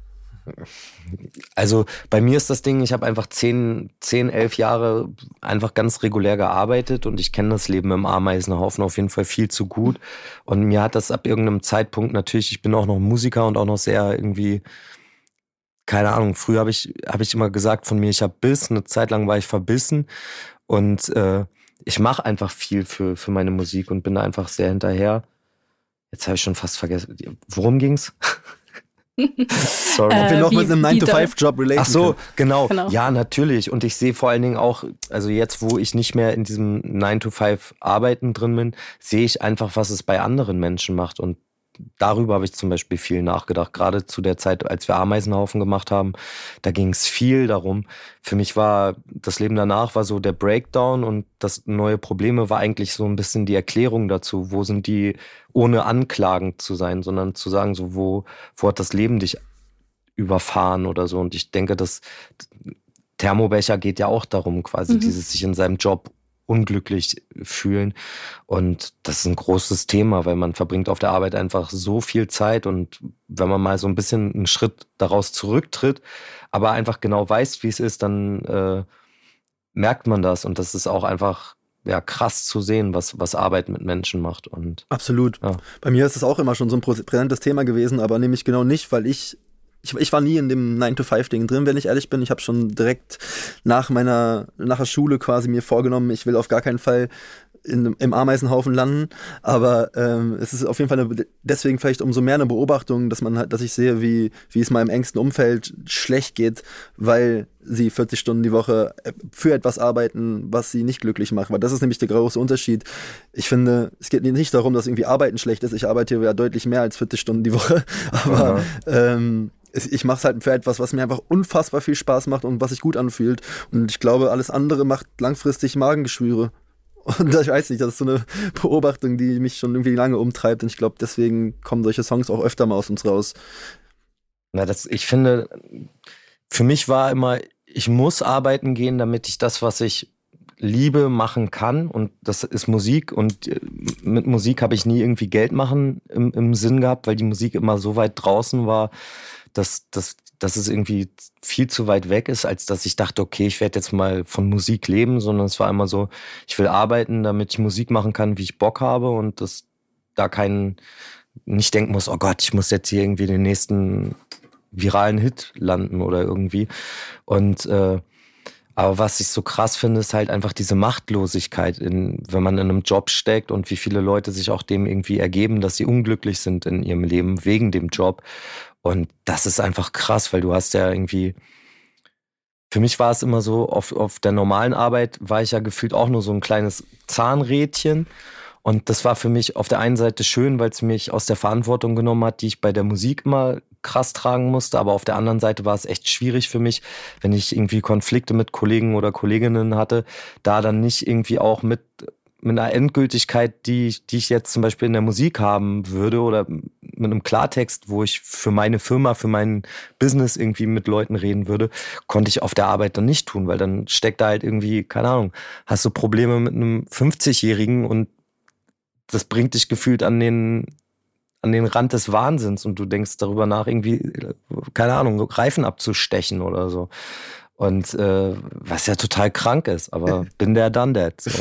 Also bei mir ist das Ding, ich habe einfach zehn, zehn, elf Jahre einfach ganz regulär gearbeitet und ich kenne das Leben im Ameisenhaufen auf jeden Fall viel zu gut. Und mir hat das ab irgendeinem Zeitpunkt natürlich, ich bin auch noch Musiker und auch noch sehr irgendwie keine Ahnung, früher habe ich, hab ich immer gesagt von mir, ich habe Biss, eine Zeit lang war ich verbissen und äh, ich mache einfach viel für, für meine Musik und bin da einfach sehr hinterher. Jetzt habe ich schon fast vergessen. Worum ging's? Sorry. Ob wir noch wie, mit einem 9-to-5-Job relaten Ach so, genau. genau. Ja, natürlich. Und ich sehe vor allen Dingen auch, also jetzt, wo ich nicht mehr in diesem 9-to-5 Arbeiten drin bin, sehe ich einfach, was es bei anderen Menschen macht. Und darüber habe ich zum Beispiel viel nachgedacht. Gerade zu der Zeit, als wir Ameisenhaufen gemacht haben, da ging es viel darum. Für mich war das Leben danach war so der Breakdown und das neue Probleme war eigentlich so ein bisschen die Erklärung dazu. Wo sind die, ohne anklagend zu sein, sondern zu sagen, so wo, wo hat das Leben dich überfahren oder so. Und ich denke, dass Thermobecher geht ja auch darum, quasi mhm. dieses sich in seinem Job unglücklich fühlen. Und das ist ein großes Thema, weil man verbringt auf der Arbeit einfach so viel Zeit und wenn man mal so ein bisschen einen Schritt daraus zurücktritt, aber einfach genau weiß, wie es ist, dann äh, merkt man das und das ist auch einfach ja, krass zu sehen, was, was Arbeit mit Menschen macht. Und, Absolut. Ja. Bei mir ist es auch immer schon so ein präsentes Thema gewesen, aber nämlich genau nicht, weil ich ich, ich war nie in dem 9-to-5-Ding drin, wenn ich ehrlich bin. Ich habe schon direkt nach meiner, nach der Schule quasi mir vorgenommen, ich will auf gar keinen Fall in, im Ameisenhaufen landen. Aber ähm, es ist auf jeden Fall eine, deswegen vielleicht umso mehr eine Beobachtung, dass man halt, dass ich sehe, wie, wie es meinem engsten Umfeld schlecht geht, weil sie 40 Stunden die Woche äh, für etwas arbeiten, was sie nicht glücklich macht. Weil das ist nämlich der große Unterschied. Ich finde, es geht nicht darum, dass irgendwie Arbeiten schlecht ist. Ich arbeite ja deutlich mehr als 40 Stunden die Woche. Aber ähm, ich mache es halt für etwas, was mir einfach unfassbar viel Spaß macht und was sich gut anfühlt. Und ich glaube, alles andere macht langfristig Magengeschwüre. Und ich weiß nicht, das ist so eine Beobachtung, die mich schon irgendwie lange umtreibt. Und ich glaube, deswegen kommen solche Songs auch öfter mal aus uns raus. Na, das, ich finde, für mich war immer, ich muss arbeiten gehen, damit ich das, was ich liebe, machen kann. Und das ist Musik. Und äh, mit Musik habe ich nie irgendwie Geld machen im, im Sinn gehabt, weil die Musik immer so weit draußen war, dass, dass, dass es irgendwie viel zu weit weg ist, als dass ich dachte, okay, ich werde jetzt mal von Musik leben, sondern es war immer so, ich will arbeiten, damit ich Musik machen kann, wie ich Bock habe und das da keinen nicht denken muss, oh Gott, ich muss jetzt hier irgendwie den nächsten viralen Hit landen oder irgendwie. Und äh, aber was ich so krass finde, ist halt einfach diese Machtlosigkeit, in, wenn man in einem Job steckt und wie viele Leute sich auch dem irgendwie ergeben, dass sie unglücklich sind in ihrem Leben wegen dem Job. Und das ist einfach krass, weil du hast ja irgendwie, für mich war es immer so, auf, auf der normalen Arbeit war ich ja gefühlt auch nur so ein kleines Zahnrädchen. Und das war für mich auf der einen Seite schön, weil es mich aus der Verantwortung genommen hat, die ich bei der Musik immer krass tragen musste. Aber auf der anderen Seite war es echt schwierig für mich, wenn ich irgendwie Konflikte mit Kollegen oder Kolleginnen hatte, da dann nicht irgendwie auch mit mit einer Endgültigkeit, die, die ich jetzt zum Beispiel in der Musik haben würde oder mit einem Klartext, wo ich für meine Firma, für mein Business irgendwie mit Leuten reden würde, konnte ich auf der Arbeit dann nicht tun, weil dann steckt da halt irgendwie, keine Ahnung, hast du Probleme mit einem 50-Jährigen und das bringt dich gefühlt an den, an den Rand des Wahnsinns und du denkst darüber nach, irgendwie, keine Ahnung, Reifen abzustechen oder so. Und äh, was ja total krank ist, aber bin der dann that. So.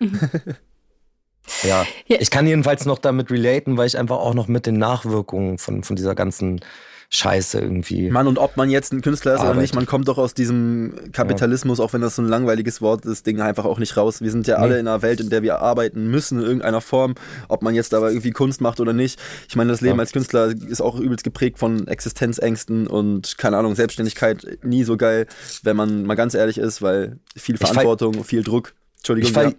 ja. ja, ich kann jedenfalls noch damit relaten, weil ich einfach auch noch mit den Nachwirkungen von, von dieser ganzen Scheiße irgendwie. Mann, und ob man jetzt ein Künstler ist arbeitet. oder nicht, man kommt doch aus diesem Kapitalismus, ja. auch wenn das so ein langweiliges Wort ist, Ding einfach auch nicht raus. Wir sind ja nee. alle in einer Welt, in der wir arbeiten müssen in irgendeiner Form, ob man jetzt aber irgendwie Kunst macht oder nicht. Ich meine, das Leben ja. als Künstler ist auch übelst geprägt von Existenzängsten und keine Ahnung, Selbstständigkeit nie so geil, wenn man mal ganz ehrlich ist, weil viel Verantwortung, viel Druck. Entschuldigung. Ich fall,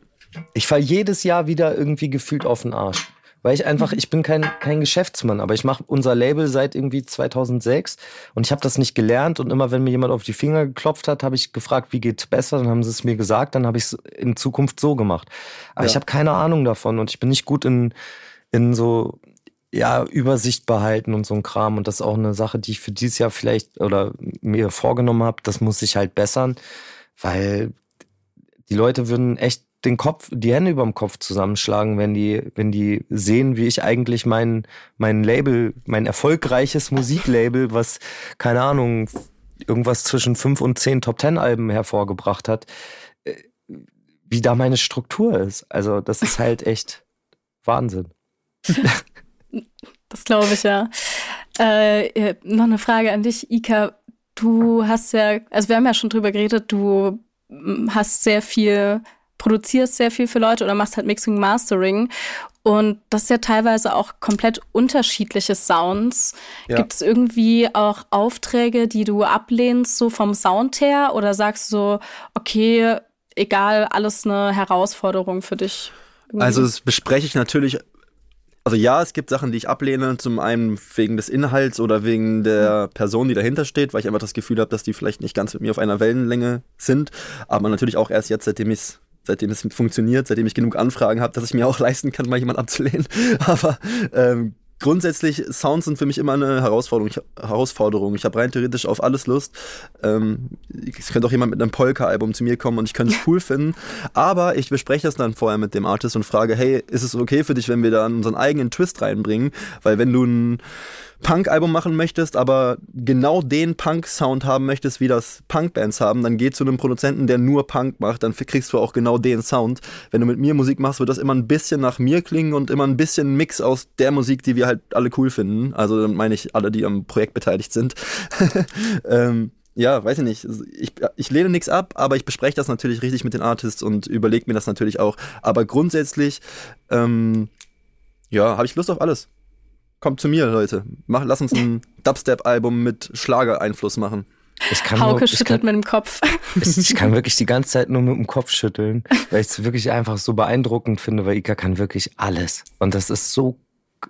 ich fall jedes Jahr wieder irgendwie gefühlt auf den Arsch. Weil ich einfach, ich bin kein, kein Geschäftsmann, aber ich mache unser Label seit irgendwie 2006 und ich habe das nicht gelernt und immer wenn mir jemand auf die Finger geklopft hat, habe ich gefragt, wie geht's besser, dann haben sie es mir gesagt, dann habe ich es in Zukunft so gemacht. Aber ja. ich habe keine Ahnung davon und ich bin nicht gut in, in so ja, Übersicht behalten und so ein Kram. Und das ist auch eine Sache, die ich für dieses Jahr vielleicht oder mir vorgenommen habe. Das muss ich halt bessern, weil die Leute würden echt den Kopf, die Hände über dem Kopf zusammenschlagen, wenn die, wenn die sehen, wie ich eigentlich mein, mein Label, mein erfolgreiches Musiklabel, was, keine Ahnung, irgendwas zwischen fünf und zehn Top Ten Alben hervorgebracht hat, äh, wie da meine Struktur ist. Also, das ist halt echt Wahnsinn. Das glaube ich ja. Äh, noch eine Frage an dich, Ika. Du hast ja, also wir haben ja schon drüber geredet, du hast sehr viel produzierst sehr viel für Leute oder machst halt Mixing, Mastering. Und das ist ja teilweise auch komplett unterschiedliche Sounds. Ja. Gibt es irgendwie auch Aufträge, die du ablehnst, so vom Sound her? Oder sagst du so, okay, egal, alles eine Herausforderung für dich? Irgendwie? Also das bespreche ich natürlich also ja, es gibt Sachen, die ich ablehne, zum einen wegen des Inhalts oder wegen der Person, die dahinter steht, weil ich einfach das Gefühl habe, dass die vielleicht nicht ganz mit mir auf einer Wellenlänge sind, aber natürlich auch erst jetzt, seitdem ich seitdem es funktioniert, seitdem ich genug Anfragen habe, dass ich mir auch leisten kann, mal jemand abzulehnen. Aber ähm, grundsätzlich, Sounds sind für mich immer eine Herausforderung. Ich, Herausforderung. ich habe rein theoretisch auf alles Lust. Ähm, es könnte auch jemand mit einem Polka-Album zu mir kommen und ich könnte es cool finden. Aber ich bespreche das dann vorher mit dem Artist und frage, hey, ist es okay für dich, wenn wir da unseren eigenen Twist reinbringen? Weil wenn du ein Punk-Album machen möchtest, aber genau den Punk-Sound haben möchtest, wie das Punk-Bands haben, dann geh zu einem Produzenten, der nur Punk macht, dann kriegst du auch genau den Sound. Wenn du mit mir Musik machst, wird das immer ein bisschen nach mir klingen und immer ein bisschen Mix aus der Musik, die wir halt alle cool finden. Also dann meine ich alle, die am Projekt beteiligt sind. ähm, ja, weiß ich nicht. Ich, ich lehne nichts ab, aber ich bespreche das natürlich richtig mit den Artists und überlege mir das natürlich auch. Aber grundsätzlich, ähm, ja, habe ich Lust auf alles. Kommt zu mir, Leute. Mach, lass uns ein Dubstep-Album mit Schlagereinfluss machen. Ich kann Hauke nur, ich schüttelt kann, mit dem Kopf. Ich, ich, kann wirklich die ganze Zeit nur mit dem Kopf schütteln, weil ich es wirklich einfach so beeindruckend finde, weil Ika kann wirklich alles. Und das ist so,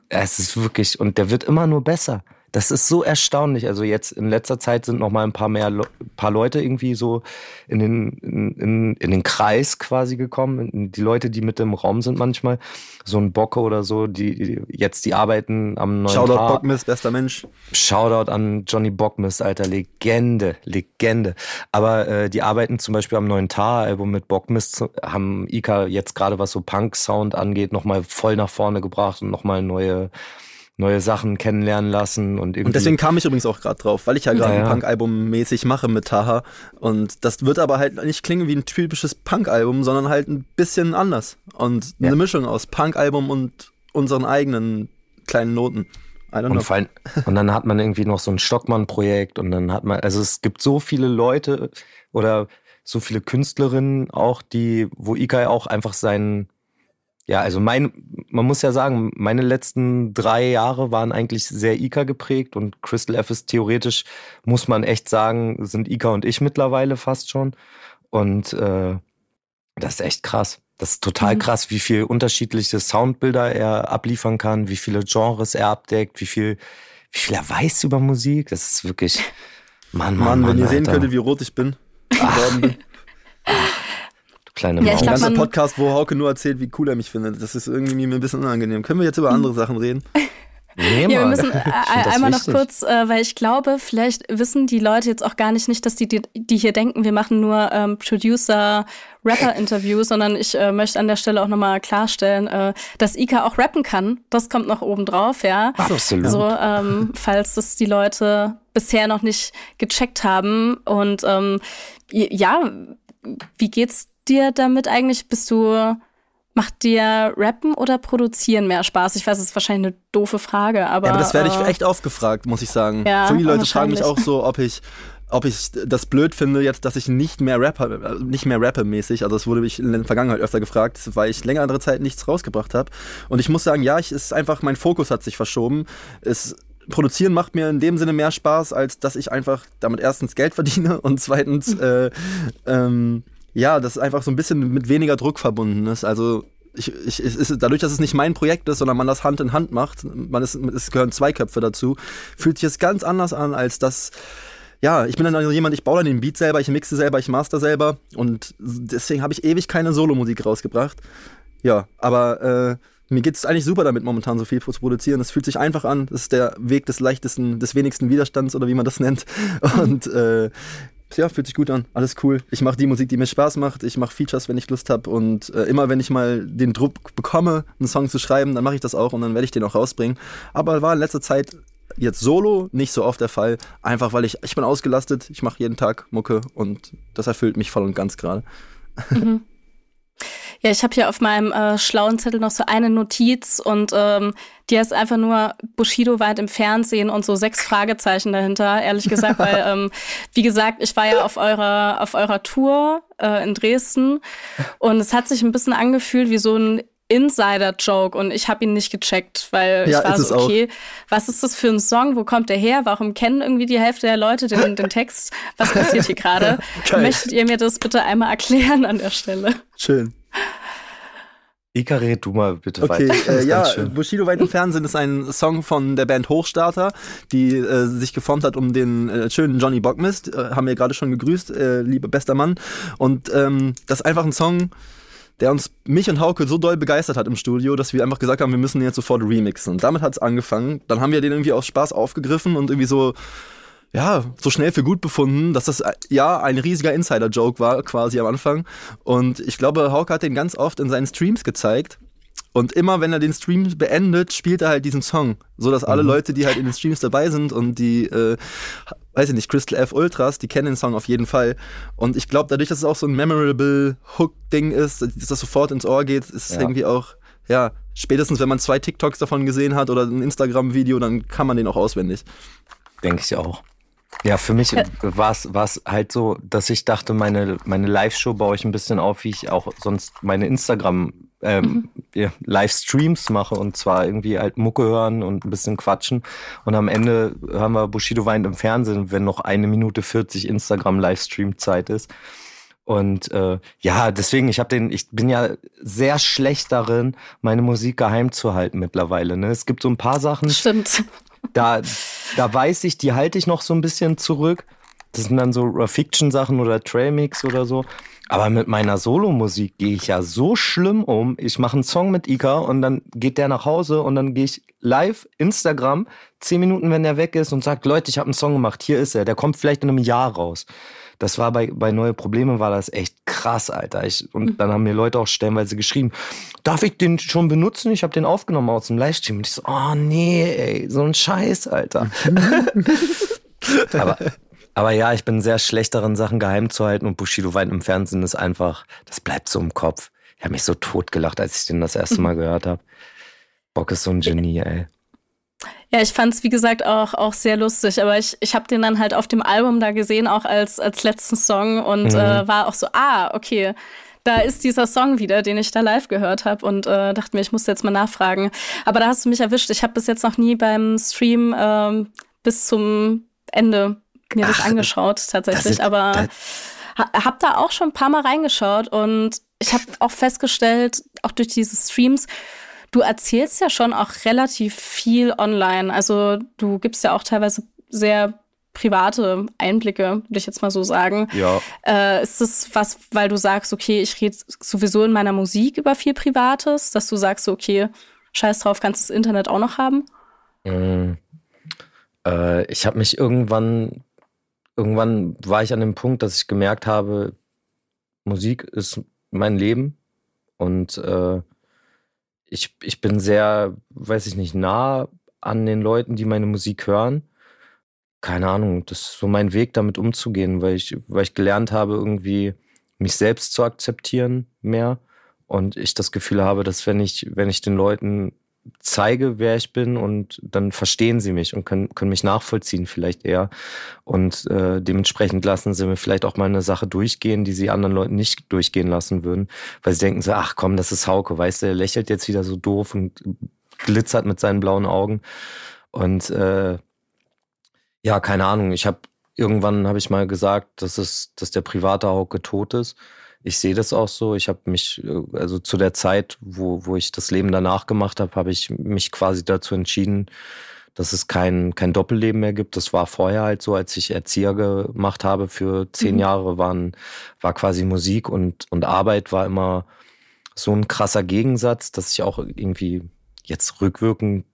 es ist wirklich, und der wird immer nur besser. Das ist so erstaunlich. Also jetzt in letzter Zeit sind noch mal ein paar mehr Le paar Leute irgendwie so in den in, in, in den Kreis quasi gekommen. Die Leute, die mit im Raum sind manchmal, so ein Bocke oder so, die jetzt die arbeiten am neuen Shoutout Haar. Bockmist, bester Mensch. Shoutout an Johnny Bockmist, alter Legende, Legende. Aber äh, die arbeiten zum Beispiel am neuen Tar-Album mit Bockmist, haben Ika jetzt gerade was so Punk-Sound angeht, noch mal voll nach vorne gebracht und noch mal neue neue Sachen kennenlernen lassen und irgendwie. Und deswegen kam ich übrigens auch gerade drauf, weil ich ja gerade ja, ein Punk-Album mäßig mache mit Taha. Und das wird aber halt nicht klingen wie ein typisches Punk-Album, sondern halt ein bisschen anders. Und ja. eine Mischung aus Punk-Album und unseren eigenen kleinen Noten. Und, vor allem, und dann hat man irgendwie noch so ein Stockmann-Projekt und dann hat man, also es gibt so viele Leute oder so viele Künstlerinnen auch, die, wo Ikai auch einfach seinen ja, also mein, man muss ja sagen, meine letzten drei Jahre waren eigentlich sehr Ika geprägt und Crystal F ist theoretisch, muss man echt sagen, sind Ika und ich mittlerweile fast schon. Und äh, das ist echt krass. Das ist total mhm. krass, wie viel unterschiedliche Soundbilder er abliefern kann, wie viele Genres er abdeckt, wie viel, wie viel er weiß über Musik. Das ist wirklich, Mann, Mann, Mann. Mann wenn ihr Alter. sehen könntet, wie rot ich bin, geworden bin. kleine Maus. Ja, glaub, ganzer Podcast, wo Hauke nur erzählt, wie cool er mich findet. Das ist irgendwie mir ein bisschen unangenehm. Können wir jetzt über andere Sachen reden? Nee, ja, wir müssen äh, einmal wichtig. noch kurz, äh, weil ich glaube, vielleicht wissen die Leute jetzt auch gar nicht, nicht, dass die, die, die hier denken, wir machen nur ähm, Producer-Rapper-Interviews, sondern ich äh, möchte an der Stelle auch nochmal klarstellen, äh, dass Ika auch rappen kann. Das kommt noch oben drauf, ja. Absolut. So, ähm, falls das die Leute bisher noch nicht gecheckt haben. Und ähm, ja, wie geht's dir damit eigentlich? Bist du, macht dir Rappen oder Produzieren mehr Spaß? Ich weiß, es ist wahrscheinlich eine doofe Frage, aber. Ja, aber das werde ich äh, echt oft gefragt, muss ich sagen. Ja, Viele Leute fragen mich auch so, ob ich ob ich das blöd finde jetzt, dass ich nicht mehr Rapper, nicht mehr rappe mäßig, also das wurde mich in der Vergangenheit öfter gefragt, weil ich längere Zeit nichts rausgebracht habe. Und ich muss sagen, ja, ich ist einfach, mein Fokus hat sich verschoben. Es Produzieren macht mir in dem Sinne mehr Spaß, als dass ich einfach damit erstens Geld verdiene und zweitens äh, ähm, ja, das einfach so ein bisschen mit weniger Druck verbunden ist. Also ich, ich, ist, dadurch, dass es nicht mein Projekt ist, sondern man das Hand in Hand macht, man ist, es gehören zwei Köpfe dazu, fühlt sich es ganz anders an, als das. Ja, ich bin dann also jemand, ich baue dann den Beat selber, ich mixe selber, ich master selber und deswegen habe ich ewig keine Solomusik rausgebracht. Ja, aber äh, mir geht es eigentlich super damit, momentan so viel zu produzieren. Es fühlt sich einfach an. Das ist der Weg des leichtesten, des wenigsten Widerstands oder wie man das nennt. Und äh, ja, fühlt sich gut an, alles cool. Ich mache die Musik, die mir Spaß macht. Ich mache Features, wenn ich Lust habe. Und äh, immer, wenn ich mal den Druck bekomme, einen Song zu schreiben, dann mache ich das auch und dann werde ich den auch rausbringen. Aber war in letzter Zeit jetzt solo nicht so oft der Fall. Einfach weil ich, ich bin ausgelastet, ich mache jeden Tag Mucke und das erfüllt mich voll und ganz gerade. Mhm. Ja, ich habe hier auf meinem äh, schlauen Zettel noch so eine Notiz und ähm, die heißt einfach nur Bushido weit im Fernsehen und so sechs Fragezeichen dahinter, ehrlich gesagt, weil, ähm, wie gesagt, ich war ja auf eurer, auf eurer Tour äh, in Dresden und es hat sich ein bisschen angefühlt wie so ein Insider-Joke und ich habe ihn nicht gecheckt, weil ja, ich war so, okay, was ist das für ein Song? Wo kommt der her? Warum kennen irgendwie die Hälfte der Leute den, den Text? Was passiert hier gerade? Möchtet ihr mir das bitte einmal erklären an der Stelle? Schön. Ika, red du mal bitte okay, weiter. Äh, ja, Bushido weit im Fernsehen ist ein Song von der Band Hochstarter, die äh, sich geformt hat um den äh, schönen Johnny Bockmist. Äh, haben wir gerade schon gegrüßt, äh, lieber bester Mann. Und ähm, das ist einfach ein Song, der uns, mich und Hauke so doll begeistert hat im Studio, dass wir einfach gesagt haben, wir müssen den jetzt sofort remixen. Und damit hat es angefangen. Dann haben wir den irgendwie aus Spaß aufgegriffen und irgendwie so ja, so schnell für gut befunden, dass das äh, ja ein riesiger Insider-Joke war, quasi am Anfang. Und ich glaube, Hauke hat den ganz oft in seinen Streams gezeigt. Und immer, wenn er den Stream beendet, spielt er halt diesen Song. So dass alle mhm. Leute, die halt in den Streams dabei sind und die, äh, weiß ich nicht, Crystal F Ultras, die kennen den Song auf jeden Fall. Und ich glaube, dadurch, dass es auch so ein memorable Hook-Ding ist, dass das sofort ins Ohr geht, ist ja. irgendwie auch, ja, spätestens wenn man zwei TikToks davon gesehen hat oder ein Instagram-Video, dann kann man den auch auswendig. Denke ich auch. Ja, für mich war es halt so, dass ich dachte, meine, meine Live-Show baue ich ein bisschen auf, wie ich auch sonst meine Instagram ähm, mhm. Livestreams mache und zwar irgendwie halt Mucke hören und ein bisschen quatschen. Und am Ende hören wir Bushido weint im Fernsehen, wenn noch eine Minute 40 Instagram-Livestream-Zeit ist. Und äh, ja, deswegen, ich habe den, ich bin ja sehr schlecht darin, meine Musik geheim zu halten mittlerweile. Ne? Es gibt so ein paar Sachen. Stimmt. Da, da weiß ich, die halte ich noch so ein bisschen zurück. Das sind dann so Fiction-Sachen oder Trailmix oder so. Aber mit meiner Solomusik gehe ich ja so schlimm um. Ich mache einen Song mit Ika und dann geht der nach Hause und dann gehe ich live Instagram, zehn Minuten, wenn der weg ist und sagt, Leute, ich habe einen Song gemacht, hier ist er. Der kommt vielleicht in einem Jahr raus. Das war bei, bei Neue Probleme war das echt krass, Alter. Ich, und mhm. dann haben mir Leute auch stellenweise geschrieben, darf ich den schon benutzen? Ich habe den aufgenommen aus dem Livestream. Und ich so, oh nee, ey, so ein Scheiß, Alter. aber, aber ja, ich bin sehr schlecht darin, Sachen geheim zu halten und Bushido weint im Fernsehen ist einfach, das bleibt so im Kopf. Ich habe mich so totgelacht, als ich den das erste Mal gehört habe. Bock ist so ein Genie, ey. Ja, ich fand es, wie gesagt, auch, auch sehr lustig. Aber ich, ich habe den dann halt auf dem Album da gesehen, auch als, als letzten Song und mhm. äh, war auch so, ah, okay, da ist dieser Song wieder, den ich da live gehört habe und äh, dachte mir, ich muss jetzt mal nachfragen. Aber da hast du mich erwischt. Ich habe bis jetzt noch nie beim Stream ähm, bis zum Ende mir Ach, das angeschaut, tatsächlich. Ist, aber ha, hab da auch schon ein paar Mal reingeschaut und ich habe auch festgestellt, auch durch diese Streams, Du erzählst ja schon auch relativ viel online. Also du gibst ja auch teilweise sehr private Einblicke, würde ich jetzt mal so sagen. Ja. Äh, ist das was, weil du sagst, okay, ich rede sowieso in meiner Musik über viel Privates, dass du sagst, okay, scheiß drauf, kannst das Internet auch noch haben? Mm, äh, ich habe mich irgendwann, irgendwann war ich an dem Punkt, dass ich gemerkt habe, Musik ist mein Leben und äh, ich, ich bin sehr, weiß ich nicht, nah an den Leuten, die meine Musik hören. Keine Ahnung, das ist so mein Weg, damit umzugehen, weil ich, weil ich gelernt habe, irgendwie mich selbst zu akzeptieren mehr. Und ich das Gefühl habe, dass wenn ich, wenn ich den Leuten zeige, wer ich bin und dann verstehen sie mich und können, können mich nachvollziehen vielleicht eher. Und äh, dementsprechend lassen sie mir vielleicht auch mal eine Sache durchgehen, die sie anderen Leuten nicht durchgehen lassen würden, weil sie denken so, ach komm, das ist Hauke, weißt du, er lächelt jetzt wieder so doof und glitzert mit seinen blauen Augen. Und äh, ja, keine Ahnung, ich habe irgendwann habe ich mal gesagt, dass es, dass der private Hauke tot ist ich sehe das auch so. Ich habe mich, äh, also zu der Zeit, wo, wo ich das Leben danach gemacht habe, habe ich mich quasi dazu entschieden, dass es kein, kein Doppelleben mehr gibt. Das war vorher halt so, als ich Erzieher gemacht habe für zehn mhm. Jahre, waren, war quasi Musik und, und Arbeit war immer so ein krasser Gegensatz, dass ich auch irgendwie jetzt rückwirkend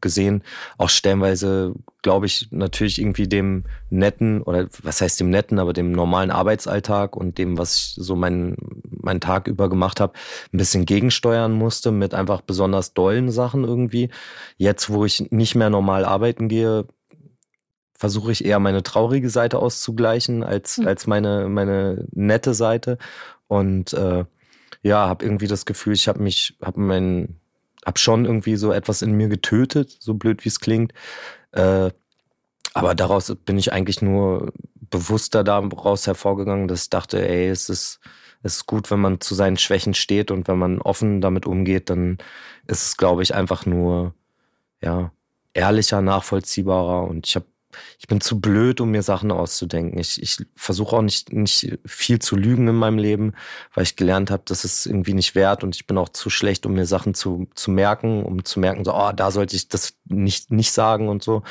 gesehen, auch stellenweise, glaube ich, natürlich irgendwie dem netten, oder was heißt dem netten, aber dem normalen Arbeitsalltag und dem, was ich so meinen, meinen Tag über gemacht habe, ein bisschen gegensteuern musste mit einfach besonders dollen Sachen irgendwie. Jetzt, wo ich nicht mehr normal arbeiten gehe, versuche ich eher meine traurige Seite auszugleichen als, mhm. als meine, meine nette Seite. Und äh, ja, habe irgendwie das Gefühl, ich habe mich, habe mein habe schon irgendwie so etwas in mir getötet, so blöd wie es klingt. Äh, aber daraus bin ich eigentlich nur bewusster daraus hervorgegangen, dass ich dachte, ey, es ist, es ist gut, wenn man zu seinen Schwächen steht und wenn man offen damit umgeht, dann ist es, glaube ich, einfach nur ja ehrlicher, nachvollziehbarer. Und ich habe ich bin zu blöd, um mir Sachen auszudenken. Ich, ich versuche auch nicht, nicht viel zu lügen in meinem Leben, weil ich gelernt habe, das ist irgendwie nicht wert und ich bin auch zu schlecht, um mir Sachen zu, zu merken, um zu merken, so, oh, da sollte ich das nicht, nicht sagen und so.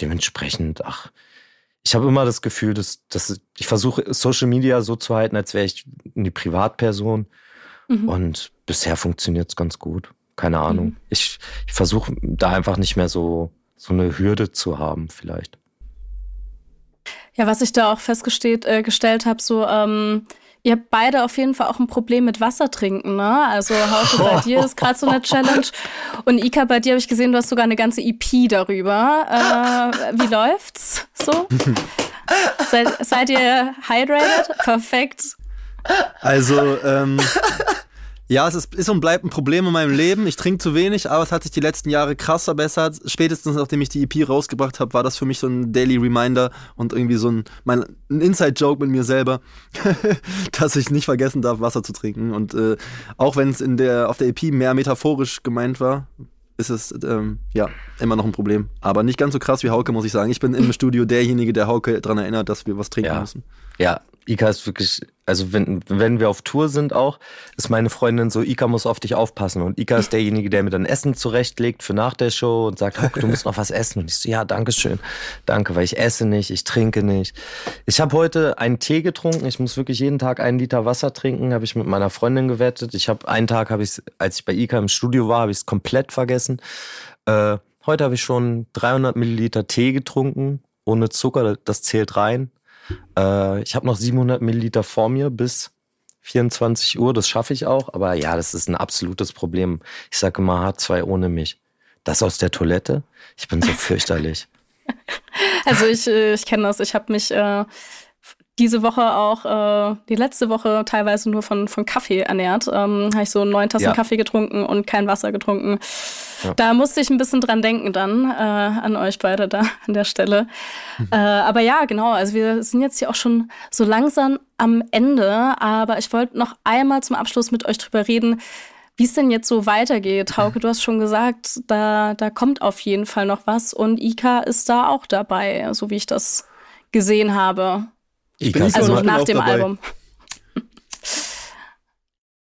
Dementsprechend, ach, ich habe immer das Gefühl, dass, dass ich versuche, Social Media so zu halten, als wäre ich eine Privatperson. Mhm. Und bisher funktioniert es ganz gut. Keine Ahnung. Mhm. Ich, ich versuche da einfach nicht mehr so, so eine Hürde zu haben, vielleicht. Ja, was ich da auch festgestellt äh, gestellt habe, so ähm, Ihr habt beide auf jeden Fall auch ein Problem mit Wasser trinken, ne? Also Hauke, bei dir ist gerade so eine Challenge. Und Ika, bei dir habe ich gesehen, du hast sogar eine ganze EP darüber. Äh, wie läuft's so? seid, seid ihr hydrated? Perfekt. Also, ähm, ja, es ist, ist und bleibt ein Problem in meinem Leben. Ich trinke zu wenig, aber es hat sich die letzten Jahre krass verbessert. Spätestens nachdem ich die EP rausgebracht habe, war das für mich so ein Daily Reminder und irgendwie so ein, mein, ein Inside-Joke mit mir selber, dass ich nicht vergessen darf, Wasser zu trinken. Und äh, auch wenn es in der, auf der EP mehr metaphorisch gemeint war, ist es ähm, ja immer noch ein Problem. Aber nicht ganz so krass wie Hauke, muss ich sagen. Ich bin im Studio derjenige, der Hauke daran erinnert, dass wir was trinken ja. müssen. Ja, Ika ist wirklich, also wenn, wenn wir auf Tour sind auch, ist meine Freundin so, Ika muss auf dich aufpassen. Und Ika ist derjenige, der mir dann Essen zurechtlegt für nach der Show und sagt, du musst noch was essen. Und ich so, ja, danke schön. Danke, weil ich esse nicht, ich trinke nicht. Ich habe heute einen Tee getrunken. Ich muss wirklich jeden Tag einen Liter Wasser trinken, habe ich mit meiner Freundin gewettet. Ich habe einen Tag, habe ich, als ich bei Ika im Studio war, habe ich es komplett vergessen. Äh, heute habe ich schon 300 Milliliter Tee getrunken, ohne Zucker, das zählt rein. Äh, ich habe noch 700 Milliliter vor mir bis 24 Uhr, das schaffe ich auch. Aber ja, das ist ein absolutes Problem. Ich sage immer H2 ohne mich. Das aus der Toilette? Ich bin so fürchterlich. Also ich, äh, ich kenne das. Ich habe mich äh, diese Woche auch, äh, die letzte Woche teilweise nur von, von Kaffee ernährt. Ähm, Habe ich so neun Tassen ja. Kaffee getrunken und kein Wasser getrunken. Ja. Da musste ich ein bisschen dran denken dann, äh, an euch beide da an der Stelle. Mhm. Äh, aber ja, genau, also wir sind jetzt hier auch schon so langsam am Ende, aber ich wollte noch einmal zum Abschluss mit euch drüber reden, wie es denn jetzt so weitergeht. Hauke, du hast schon gesagt, da, da kommt auf jeden Fall noch was und Ika ist da auch dabei, so wie ich das gesehen habe. Ika also nach dem dabei. Album.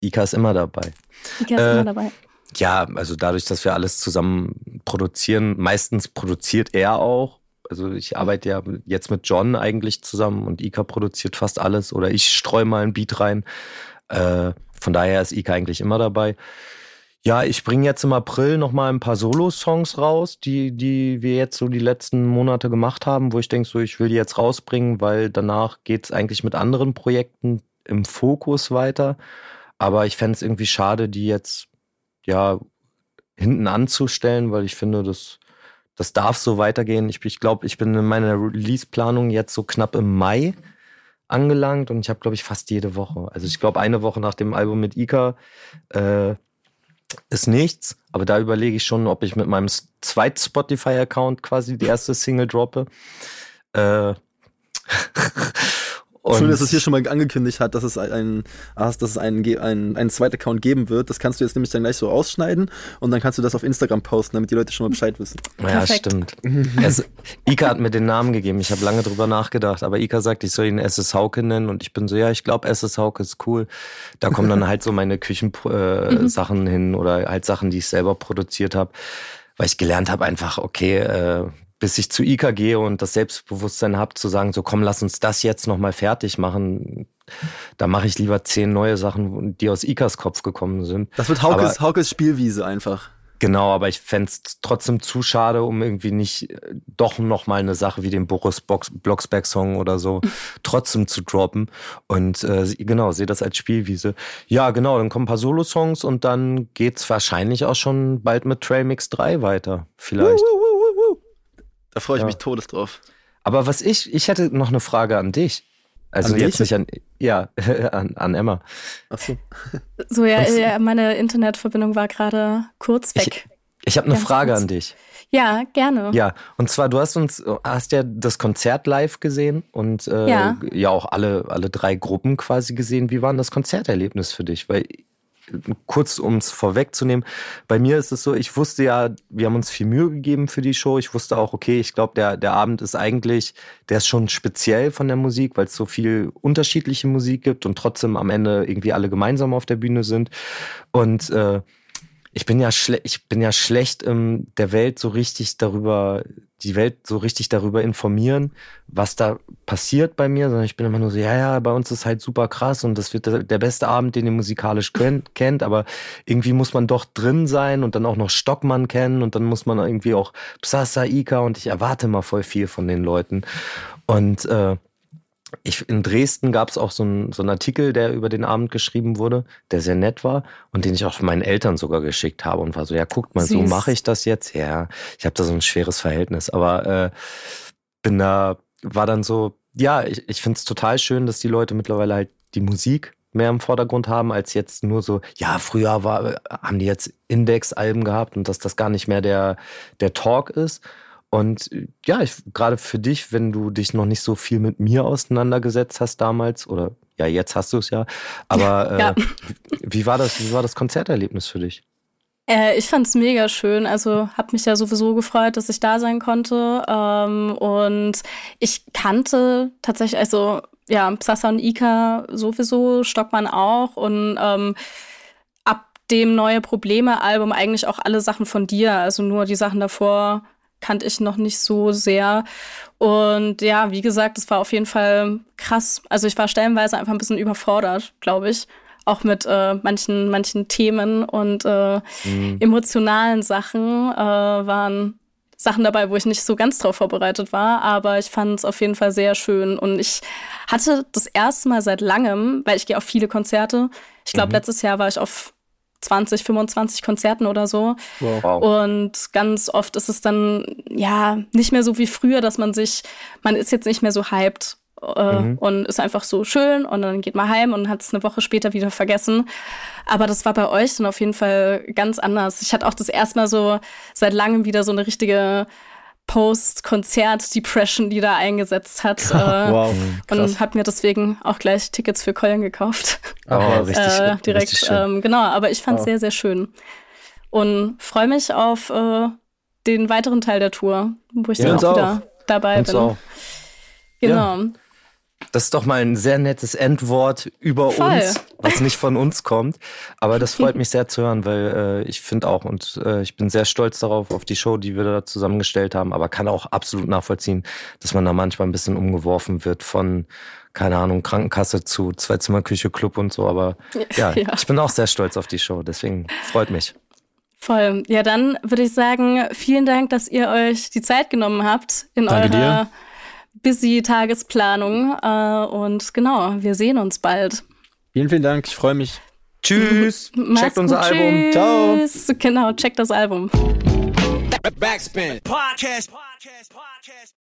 Ika ist immer dabei. Ika ist äh, immer dabei. Ja, also dadurch, dass wir alles zusammen produzieren, meistens produziert er auch. Also ich arbeite ja jetzt mit John eigentlich zusammen und Ika produziert fast alles oder ich streue mal ein Beat rein. Äh, von daher ist Ika eigentlich immer dabei. Ja, ich bringe jetzt im April noch mal ein paar Solo-Songs raus, die, die wir jetzt so die letzten Monate gemacht haben, wo ich denke, so ich will die jetzt rausbringen, weil danach geht's eigentlich mit anderen Projekten im Fokus weiter. Aber ich fände es irgendwie schade, die jetzt ja hinten anzustellen, weil ich finde, das, das darf so weitergehen. Ich, ich glaube, ich bin in meiner Release-Planung jetzt so knapp im Mai angelangt und ich habe, glaube ich, fast jede Woche. Also ich glaube, eine Woche nach dem Album mit Ika äh, ist nichts, aber da überlege ich schon, ob ich mit meinem zweiten Spotify-Account quasi die erste Single droppe. Äh, Schön, dass es hier schon mal angekündigt hat, dass es ein, dass es einen, einen, einen zweiten Account geben wird. Das kannst du jetzt nämlich dann gleich so ausschneiden und dann kannst du das auf Instagram posten, damit die Leute schon mal Bescheid wissen. Ja, Perfekt. stimmt. es, Ika hat mir den Namen gegeben. Ich habe lange drüber nachgedacht, aber Ika sagt, ich soll ihn SS Hauke nennen und ich bin so, ja, ich glaube, SS Hauke ist cool. Da kommen dann halt so meine Küchensachen äh, mhm. hin oder halt Sachen, die ich selber produziert habe, weil ich gelernt habe einfach, okay, äh, bis ich zu IKA gehe und das Selbstbewusstsein habe, zu sagen, so komm, lass uns das jetzt nochmal fertig machen. Da mache ich lieber zehn neue Sachen, die aus Ikas Kopf gekommen sind. Das wird Haukes, aber, Haukes Spielwiese einfach. Genau, aber ich fände trotzdem zu schade, um irgendwie nicht äh, doch nochmal eine Sache wie den Boris Blocksberg-Song oder so trotzdem zu droppen. Und äh, genau, sehe das als Spielwiese. Ja, genau, dann kommen ein paar Solo-Songs und dann geht's wahrscheinlich auch schon bald mit Trailmix 3 weiter. Vielleicht. Uh, uh, uh. Da freue ich ja. mich todes drauf. Aber was ich, ich hätte noch eine Frage an dich. Also an jetzt nicht an, ja, an, an Emma. Ach so. So, ja, ja meine Internetverbindung war gerade kurz weg. Ich, ich habe eine Ganz Frage kurz. an dich. Ja, gerne. Ja, und zwar, du hast uns, hast ja das Konzert live gesehen und äh, ja. ja auch alle, alle drei Gruppen quasi gesehen. Wie war denn das Konzerterlebnis für dich? Weil kurz um es vorwegzunehmen, bei mir ist es so, ich wusste ja, wir haben uns viel Mühe gegeben für die Show. Ich wusste auch, okay, ich glaube, der, der Abend ist eigentlich, der ist schon speziell von der Musik, weil es so viel unterschiedliche Musik gibt und trotzdem am Ende irgendwie alle gemeinsam auf der Bühne sind. Und äh, ich bin ja schlecht, ich bin ja schlecht, ähm, der Welt so richtig darüber, die Welt so richtig darüber informieren, was da passiert bei mir, sondern ich bin immer nur so, ja, ja, bei uns ist halt super krass und das wird der beste Abend, den ihr musikalisch könnt, kennt, aber irgendwie muss man doch drin sein und dann auch noch Stockmann kennen und dann muss man irgendwie auch Psasa, Ika und ich erwarte mal voll viel von den Leuten. Und äh, ich, in Dresden gab es auch so, ein, so einen Artikel, der über den Abend geschrieben wurde, der sehr nett war und den ich auch meinen Eltern sogar geschickt habe und war so, ja, guckt mal, Süß. so mache ich das jetzt. Ja, ich habe da so ein schweres Verhältnis, aber äh, bin da, war dann so, ja, ich, ich finde es total schön, dass die Leute mittlerweile halt die Musik mehr im Vordergrund haben, als jetzt nur so, ja, früher war, haben die jetzt Index-Alben gehabt und dass das gar nicht mehr der, der Talk ist. Und ja, ich, gerade für dich, wenn du dich noch nicht so viel mit mir auseinandergesetzt hast damals, oder ja, jetzt hast du es ja, aber ja. Äh, wie, war das, wie war das Konzerterlebnis für dich? Äh, ich fand es mega schön. Also habe mich ja sowieso gefreut, dass ich da sein konnte. Ähm, und ich kannte tatsächlich, also ja, Psassa und Ika sowieso, Stockmann auch. Und ähm, ab dem Neue Probleme-Album eigentlich auch alle Sachen von dir. Also nur die Sachen davor kannte ich noch nicht so sehr. Und ja, wie gesagt, es war auf jeden Fall krass. Also ich war stellenweise einfach ein bisschen überfordert, glaube ich. Auch mit äh, manchen, manchen Themen und äh, mhm. emotionalen Sachen äh, waren Sachen dabei, wo ich nicht so ganz drauf vorbereitet war, aber ich fand es auf jeden Fall sehr schön. Und ich hatte das erste Mal seit langem, weil ich gehe auf viele Konzerte. Ich glaube, mhm. letztes Jahr war ich auf 20, 25 Konzerten oder so. Wow. Und ganz oft ist es dann ja nicht mehr so wie früher, dass man sich, man ist jetzt nicht mehr so hyped äh, mhm. und ist einfach so schön und dann geht man heim und hat es eine Woche später wieder vergessen. Aber das war bei euch dann auf jeden Fall ganz anders. Ich hatte auch das erste Mal so seit langem wieder so eine richtige Post-Konzert-Depression, die da eingesetzt hat. Äh, wow, und habe mir deswegen auch gleich Tickets für Köln gekauft. Oh, richtig, äh, direkt. Richtig ähm, genau, aber ich fand es wow. sehr, sehr schön. Und freue mich auf äh, den weiteren Teil der Tour, wo ich ja, dann auch wieder dabei uns bin. Auch. Genau. Ja. Das ist doch mal ein sehr nettes Endwort über Voll. uns, was nicht von uns kommt. Aber das freut mich sehr zu hören, weil äh, ich finde auch und äh, ich bin sehr stolz darauf, auf die Show, die wir da zusammengestellt haben, aber kann auch absolut nachvollziehen, dass man da manchmal ein bisschen umgeworfen wird von, keine Ahnung, Krankenkasse zu Zwei-Zimmer-Küche, Club und so. Aber ja, ja, ich bin auch sehr stolz auf die Show, deswegen freut mich. Voll. Ja, dann würde ich sagen, vielen Dank, dass ihr euch die Zeit genommen habt in Danke eurer dir busy Tagesplanung. Äh, und genau, wir sehen uns bald. Vielen, vielen Dank. Ich freue mich. Tschüss. checkt unser gut, Album. Tschüss. Ciao. Genau, checkt das Album. Backspin. Podcast. Podcast. Podcast.